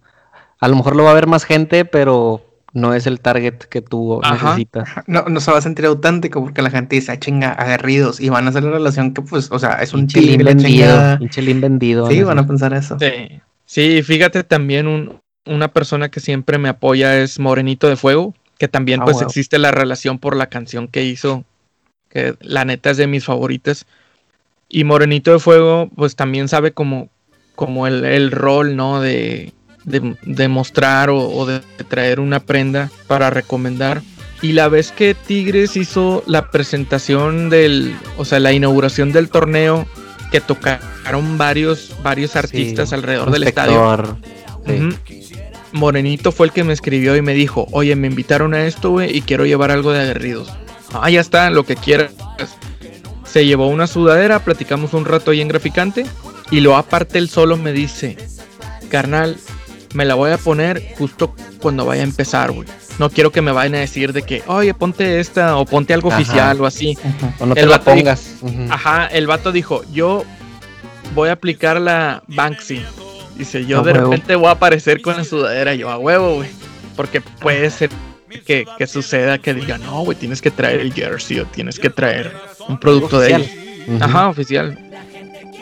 A lo mejor lo va a ver más gente, pero no es el target que tú necesitas. No, no se va a sentir auténtico porque la gente dice, ah, chinga, aguerridos, y van a hacer la relación que, pues, o sea, es un chelín vendido. Un chelín vendido. Sí, van a pensar eso. Sí, sí fíjate también un, una persona que siempre me apoya es Morenito de Fuego, que también, ah, pues, existe la relación por la canción que hizo, que la neta es de mis favoritas. Y Morenito de Fuego, pues, también sabe como, como el, el rol, ¿no? De de, mostrar o, de traer una prenda para recomendar. Y la vez que Tigres hizo la presentación del, o sea, la inauguración del torneo, que tocaron varios, varios artistas alrededor del estadio. Morenito fue el que me escribió y me dijo, oye, me invitaron a esto, güey, y quiero llevar algo de aguerridos. Ah, ya está, lo que quieras. Se llevó una sudadera, platicamos un rato ahí en Graficante, y luego aparte él solo me dice, carnal, me la voy a poner justo cuando vaya a empezar, güey. No quiero que me vayan a decir de que, oye, ponte esta o ponte algo oficial o así. O no te la pongas. Ajá, el vato dijo, yo voy a aplicar la Banksy. Dice, yo de repente voy a aparecer con la sudadera, yo a huevo, güey. Porque puede ser que, suceda que diga, no, güey, tienes que traer el jersey o tienes que traer un producto de él. Ajá, oficial.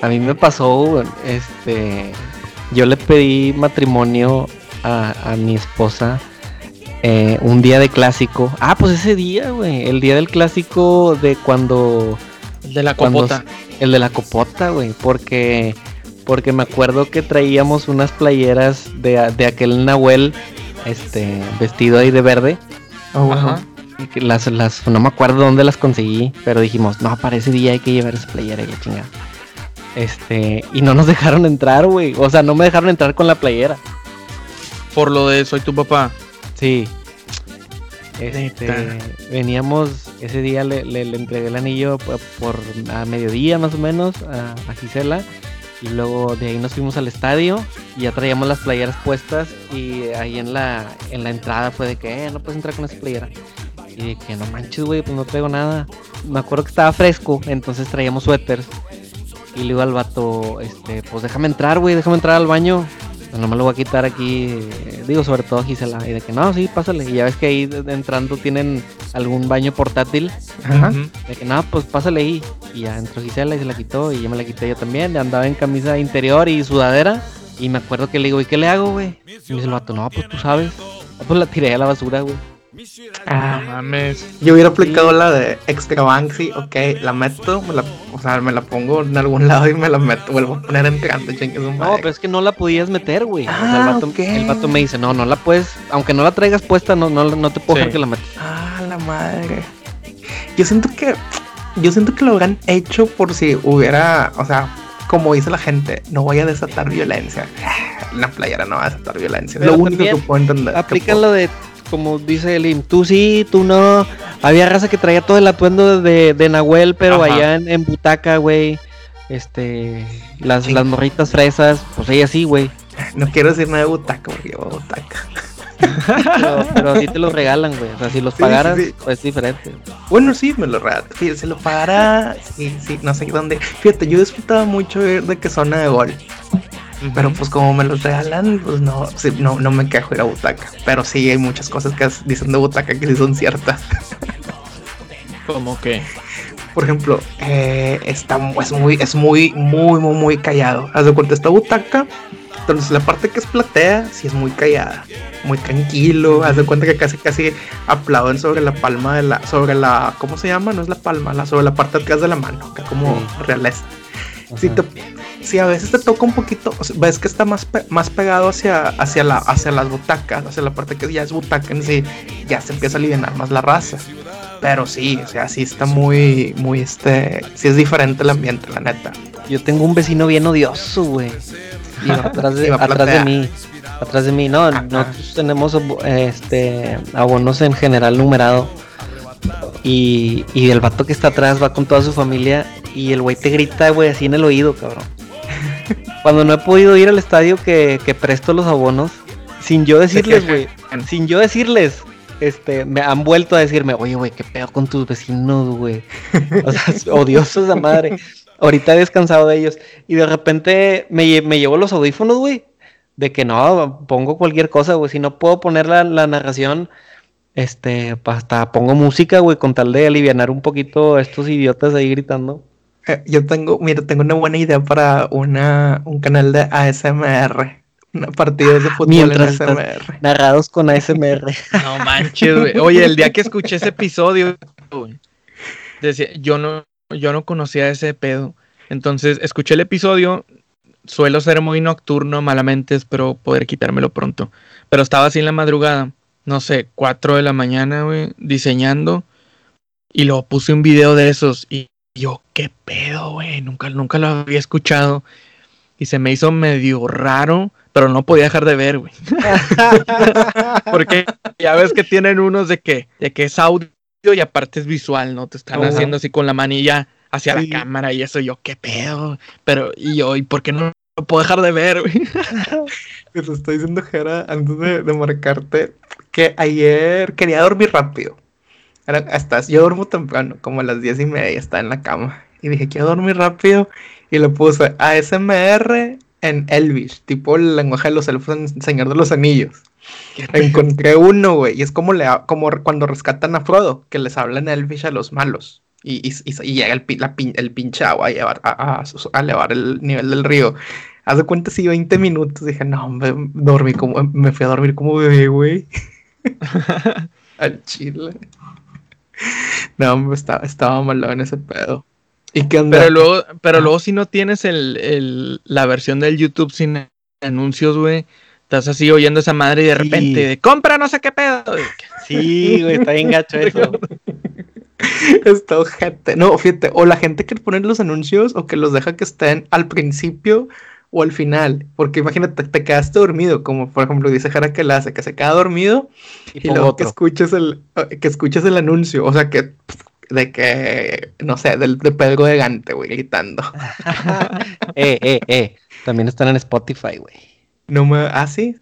A mí me pasó, este, yo le pedí matrimonio a, mi esposa eh, un día de clásico. Ah, pues ese día, güey. El día del clásico de cuando. El de la copota. el de la copota, güey. Porque. Porque me acuerdo que traíamos unas playeras de, aquel Nahuel. Este. Vestido ahí de verde. Oh, Ajá. las, las, no me acuerdo dónde las conseguí. Pero dijimos, no, para ese día hay que llevar esa playera y la chingada. Este, y no nos dejaron entrar, güey. O sea, no me dejaron entrar con la playera. Por lo de soy tu papá. Sí. Este, veníamos, ese día le, le, entregué el anillo por, a mediodía más o menos a, Gisela. Y luego de ahí nos fuimos al estadio y ya traíamos las playeras puestas. Y ahí en la, en la entrada fue de que, eh, no puedes entrar con esa playera. Y de que no manches, güey, pues no traigo nada. Me acuerdo que estaba fresco, entonces traíamos suéteres. Y le digo al vato, este, pues déjame entrar, güey, déjame entrar al baño. No me lo voy a quitar aquí, digo, sobre todo Gisela. Y de que no, sí, pásale. Y ya ves que ahí entrando tienen algún baño portátil. Ajá. De que no, pues pásale ahí. Y ya entró Gisela y se la quitó. Y yo me la quité yo también. Andaba en camisa interior y sudadera. Y me acuerdo que le digo, ¿y qué le hago, güey? Y me dice el vato, no, pues tú sabes. Pues la tiré a la basura, güey. Ah, mames. Yo hubiera aplicado la de Extra Banksy, ok, la meto, me la, o sea, me la pongo en algún lado y me la meto, vuelvo a poner entrando, No, pero es que no la podías meter, güey. Ah, el, vato, me dice, no, no la puedes, aunque no la traigas puesta, no, no, no te puedo dejar que la metas. Ah, la madre. Yo siento que, yo siento que lo habrán hecho por si hubiera, o sea, como dice la gente, no voy a desatar violencia. La playera no va a desatar violencia. lo único que puedo entender. Aplican lo de como dice Elim, tú sí, tú no. Había raza que traía todo el atuendo de, de Nahuel, pero allá en, Butaca, güey. Este, las, las morritas fresas, pues ella sí, güey. No quiero decir nada de Butaca porque llevo Butaca. pero, así te los regalan, güey. O sea, si los pagaras, pues es diferente. Bueno, sí, me lo regalan. Fíjate, si lo pagara, sí, sí, no sé dónde. Fíjate, yo disfrutaba mucho de que zona de gol. Pero pues como me los regalan, pues no, no, no me quejo ir a butaca. Pero sí hay muchas cosas que dicen de butaca que sí son ciertas. ¿Cómo que? Por ejemplo, eh, está, es muy, es muy, muy, muy, muy callado. Haz de cuenta, esta butaca. Entonces la parte que es platea, sí es muy callada. Muy tranquilo. Haz de cuenta que casi, casi aplauden sobre la palma de la, sobre la, ¿cómo se llama? No es la palma, la, sobre la parte atrás de la mano, que como sí. realista. Si te, si a veces te toca un poquito, ves que está más, más pegado hacia, hacia, la, hacia las butacas, hacia la parte que ya es butaca en sí, ya se empieza a aliviar más la raza. Pero sí, o sea, sí está muy, muy, este, sí es diferente el ambiente, la neta. Yo tengo un vecino bien odioso, güey. Y atrás de, atrás de mí. Atrás de mí, no, nosotros tenemos este abonos en general numerado. Y, y el vato que está atrás va con toda su familia y el güey te grita, güey, así en el oído, cabrón. Cuando no he podido ir al estadio que, que presto los abonos, sin yo decirles, güey, sin yo decirles, este, me han vuelto a decirme, oye, güey, qué pedo con tus vecinos, güey. O sea, odiosos de madre. Ahorita he descansado de ellos. Y de repente me, me llevo los audífonos, güey. De que no, pongo cualquier cosa, güey. Si no puedo poner la, la narración, este, hasta pongo música, güey, con tal de aliviar un poquito a estos idiotas ahí gritando. Eh, yo tengo, mira, tengo una buena idea para una, un canal de ASMR. Partidos de fútbol en ASMR. Narrados con ASMR. No manches, güey. Oye, el día que escuché ese episodio, decía, yo no, yo no conocía ese pedo. Entonces, escuché el episodio. Suelo ser muy nocturno, malamente espero poder quitármelo pronto. Pero estaba así en la madrugada, no sé, 4 de la mañana, güey, diseñando. Y luego puse un video de esos y yo, qué pedo, güey, nunca, nunca lo había escuchado. Y se me hizo medio raro, pero no podía dejar de ver, güey. Porque ya ves que tienen unos de que, de que es audio y aparte es visual, ¿no? Te están haciendo así con la manilla hacia la cámara y eso, yo, qué pedo. Pero, y yo, ¿y por qué no lo puedo dejar de ver, güey? Te estoy diciendo, Jera, antes de, de marcarte, que ayer quería dormir rápido. Hasta yo duermo temprano, como a las diez y media, está en la cama. Y dije, quiero dormir rápido. Y le puse ASMR en Elvish, tipo el lenguaje de los elfos en Señor de los Anillos. Encontré uno, güey, y es como, le, como cuando rescatan a Frodo, que les hablan Elvish a los malos. Y, y, y llega el, la, el, pinche agua a, llevar, a, a, a, elevar el nivel del río. Haz de cuenta, si 20 minutos. Dije, no, me, dormí como, me fui a dormir como bebé, güey. Al chile. No, estaba, estaba malo en ese pedo. ¿Y qué onda? Pero luego, pero luego si no tienes el, el, la versión del YouTube sin anuncios, güey, estás así oyendo esa madre y de repente, compra no sé qué pedo. Sí, güey, está bien gacho eso. Está ojete. No, fíjate, o la gente que pone los anuncios o que los deja que estén al principio o al final. Porque imagínate, te quedaste dormido, como por ejemplo dice Jara que la hace, que se queda dormido y, y luego que escuches el, que escuches el anuncio. O sea que de que, no sé, del, de Pedro de Gante, güey, gritando. eh, eh, eh. También están en Spotify, güey. No me. ¿Ah, sí?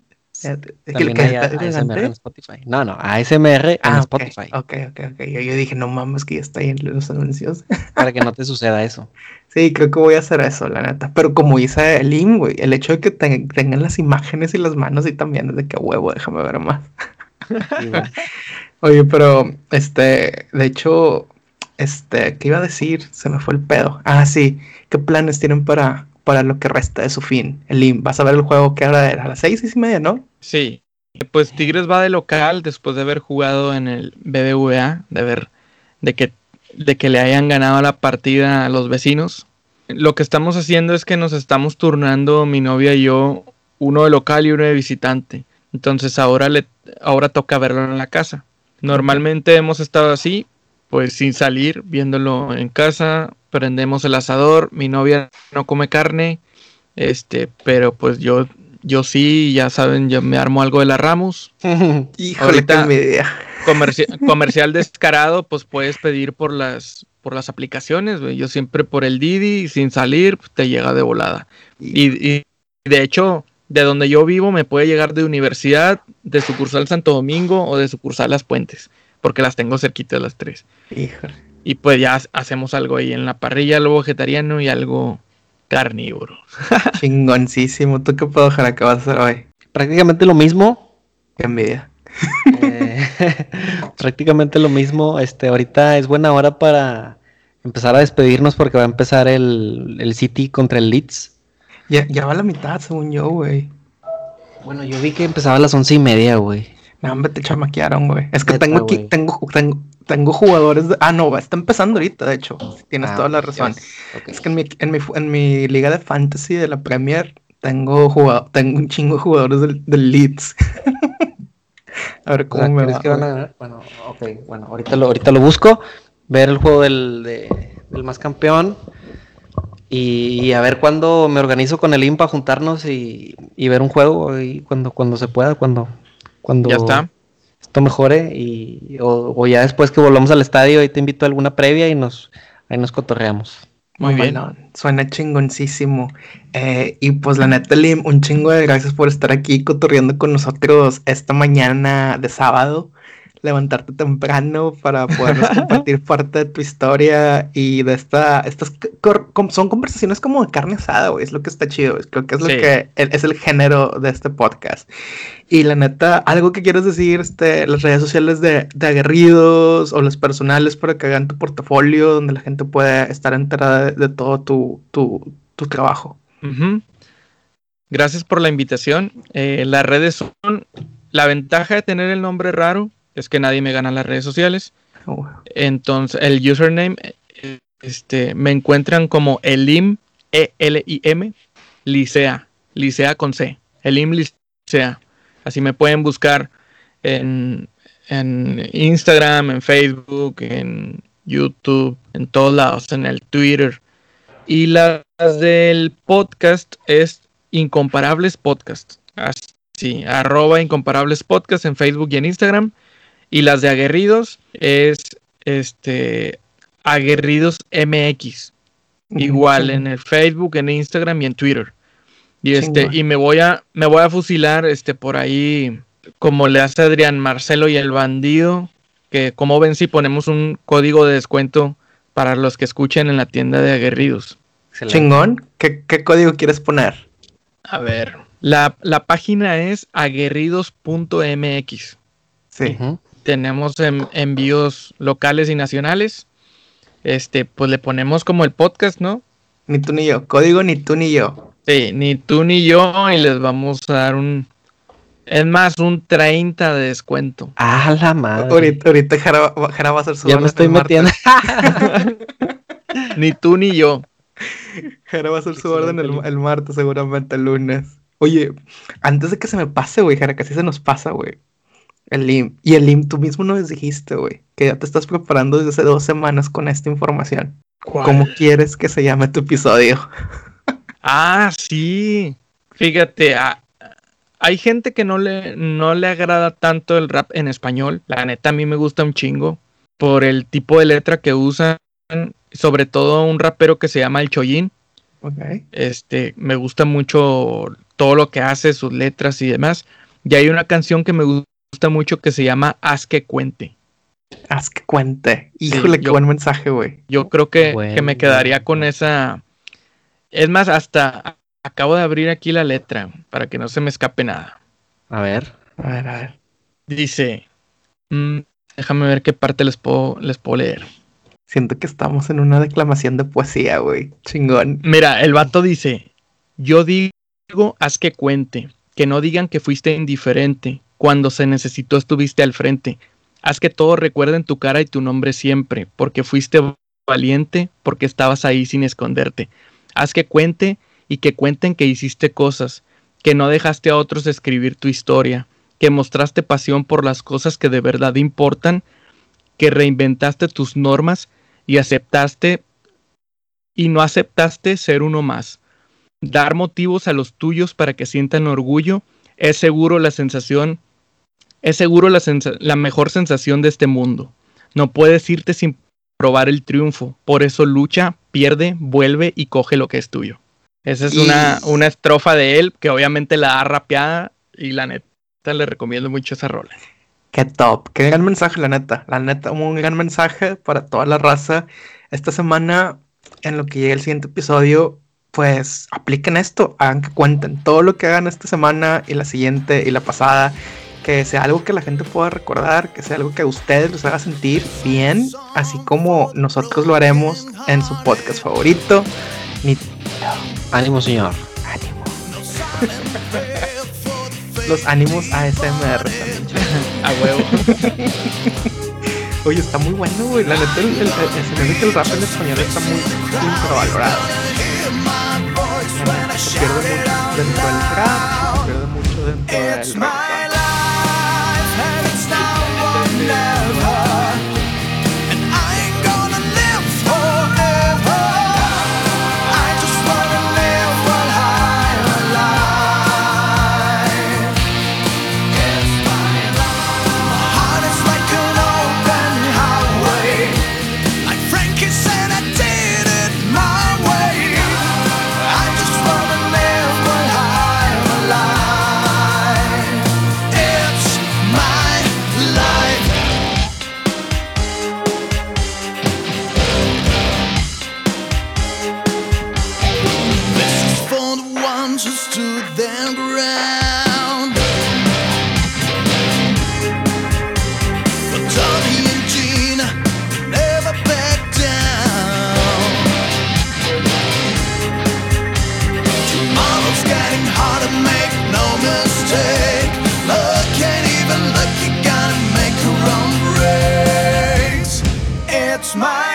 También hay ASMR en Spotify. No, no, ASMR en ah, Spotify. Ok, ok, ok. Yo, yo, dije, no mames, que ya está ahí en los anuncios. Para que no te suceda eso. Sí, creo que voy a hacer eso, la neta. Pero como dice el IM, güey, el hecho de que te, tengan las imágenes y las manos y también es de que huevo, déjame ver más. Sí, Oye, pero, este, de hecho, este, ¿qué iba a decir? Se me fue el pedo. Ah, sí. ¿Qué planes tienen para, para lo que resta de su fin? El IM, ¿vas a ver el juego que ahora era? A las seis, seis y media, ¿no? Sí. Pues Tigres va de local después de haber jugado en el BBVA, de ver, de que, de que le hayan ganado la partida a los vecinos. Lo que estamos haciendo es que nos estamos turnando mi novia y yo, uno de local y uno de visitante. Entonces ahora le, ahora toca verlo en la casa. Normalmente hemos estado así, pues sin salir, viéndolo en casa, prendemos el asador, mi novia no come carne, este, pero pues yo, yo sí, ya saben, yo me armo algo de la Ramos. Híjole, qué envidia. Comerci comercial descarado, pues puedes pedir por las, por las aplicaciones, güey. Yo siempre por el Didi, sin salir, pues, te llega de volada. Y, y de hecho, de donde yo vivo me puede llegar de universidad, de sucursal Santo Domingo o de sucursal Las Puentes, porque las tengo cerquita de las tres. Híjole. Y pues ya hacemos algo ahí en la parrilla, algo vegetariano y algo carnívoro. Chingoncísimo. ¿Tú qué puedo dejar acá vas a hacer hoy? Prácticamente lo mismo. Envidia. Eh, prácticamente lo mismo. Este, ahorita es buena hora para empezar a despedirnos porque va a empezar el, el City contra el Leeds. Ya, ya va a la mitad, según yo, güey. Bueno, yo vi que empezaba a las once y media, güey. No, hombre, te chamaquearon, güey. Es que Neta, tengo aquí, tengo, tengo, tengo jugadores de... Ah, no, está empezando ahorita, de hecho. Tienes Ah, toda la razón. Dios. Ok. Es que en mi, en, mi, en mi liga de fantasy de la Premier tengo, jugado, tengo un chingo de jugadores del, del Leeds. a ver O cómo sea, me ¿crees va. que van a ganar? Bueno, ok, bueno, ahorita lo, ahorita lo busco, ver el juego del, de- del más campeón y, y a ver cuándo me organizo con el IM para juntarnos y, y ver un juego y cuando, cuando se pueda, cuando, cuando Ya está. esto mejore y, o, o ya después que volvamos al estadio ahí te invito a alguna previa y nos, ahí nos cotorreamos. Muy bien. Suena chingoncísimo. Eh, y pues la neta, Lim, un chingo de gracias por estar aquí cotorreando con nosotros esta mañana de sábado. Levantarte temprano para poder compartir parte de tu historia y de esta, estas son conversaciones como de carne asada, güey. Es lo que está chido. es- Creo que es lo Sí. que es el género de este podcast. Y la neta, algo que quieres decir, este, las redes sociales de, de aguerridos o las personales para que hagan tu portafolio, donde la gente pueda estar enterada de, de todo tu, tu, tu trabajo. Gracias por la invitación. Eh, las redes son... La ventaja de tener el nombre raro es que nadie me gana en las redes sociales. Oh, Entonces, el username, este, me encuentran como Elim, E-L-I-M, Licea, Licea con C, Elim Licea. Así me pueden buscar en, en Instagram, en Facebook, en YouTube, en todos lados, en el Twitter. Y las del podcast es Incomparables Podcast. Así, arroba Incomparables Podcast en Facebook y en Instagram. Y las de Aguerridos es este Aguerridos MX. Igual en el Facebook, en Instagram y en Twitter. Y este, y me voy a, me voy a fusilar este por ahí, como le hace Adrián Marcelo y el bandido. Que como ven si ponemos un código de descuento para los que escuchen en la tienda de aguerridos. Excelente. Chingón. ¿Qué, qué código quieres poner? A ver. La, la página es aguerridos.mx. Sí. Ujú. Tenemos en- envíos locales y nacionales. Este, pues le ponemos como el podcast, ¿no? Ni tú ni yo. Código ni tú ni yo. Sí, ni tú ni yo, y les vamos a dar un. Es más, un 30 de descuento. Ah, la madre. Ahorita, ahorita Jara, va- Jara va a hacer su ya me estoy metiendo. Ni tú ni yo. Jara va a hacer su orden el martes, seguramente el lunes. Oye, antes de que se me pase, güey, Jara, casi se nos pasa, güey. El LIM. Y el LIM, tú mismo nos dijiste, güey, que ya te estás preparando desde hace dos semanas con esta información. ¿Cómo quieres que se llame tu episodio? Ah, sí. Fíjate, ah, hay gente que no le, no le agrada tanto el rap en español. La neta, a mí me gusta un chingo por el tipo de letra que usan. Sobre todo un rapero que se llama El Chollín. Ok. Este, me gusta mucho todo lo que hace, sus letras y demás. Y hay una canción que me gusta mucho que se llama Haz que cuente. Haz que cuente. Híjole, qué yo- buen mensaje, güey. Yo creo que, Bueno, que me quedaría con esa. Es más, hasta acabo de abrir aquí la letra para que no se me escape nada. A ver. A ver, a ver. Dice. mm, déjame ver qué parte les puedo, les puedo leer. Siento que estamos en una declamación de poesía, güey. Chingón. Mira, el vato dice: Yo digo, haz que cuente. Que no digan que fuiste indiferente. Cuando se necesitó estuviste al frente. Haz que todos recuerden tu cara y tu nombre siempre. Porque fuiste valiente, porque estabas ahí sin esconderte. Haz que cuente y que cuenten que hiciste cosas. Que no dejaste a otros escribir tu historia. Que mostraste pasión por las cosas que de verdad importan. Que reinventaste tus normas y aceptaste y no aceptaste ser uno más. Dar motivos a los tuyos para que sientan orgullo es seguro la sensación, es seguro la, mejor sensación de este mundo. No puedes irte sin probar el triunfo, por eso lucha, pierde, vuelve y coge lo que es tuyo. Esa es una, una estrofa de él que obviamente la ha rapeada y la neta le recomiendo mucho esa rola. Qué top, qué gran mensaje, la neta. La neta, un gran mensaje para toda la raza. Esta semana, en lo que llegue el siguiente episodio, pues apliquen esto, hagan que cuenten todo lo que hagan esta semana y la siguiente y la pasada. Que sea algo que la gente pueda recordar, que sea algo que a ustedes los haga sentir bien, así como nosotros lo haremos en su podcast favorito. Ni Ánimo, señor. Ánimo. Los ánimos ASMR también. A huevo. Oye, está muy bueno, güey. La neta, el, el, el, rap en español está muy infravalorado. Se pierde mucho dentro del rap, se pierde mucho dentro del rap. now my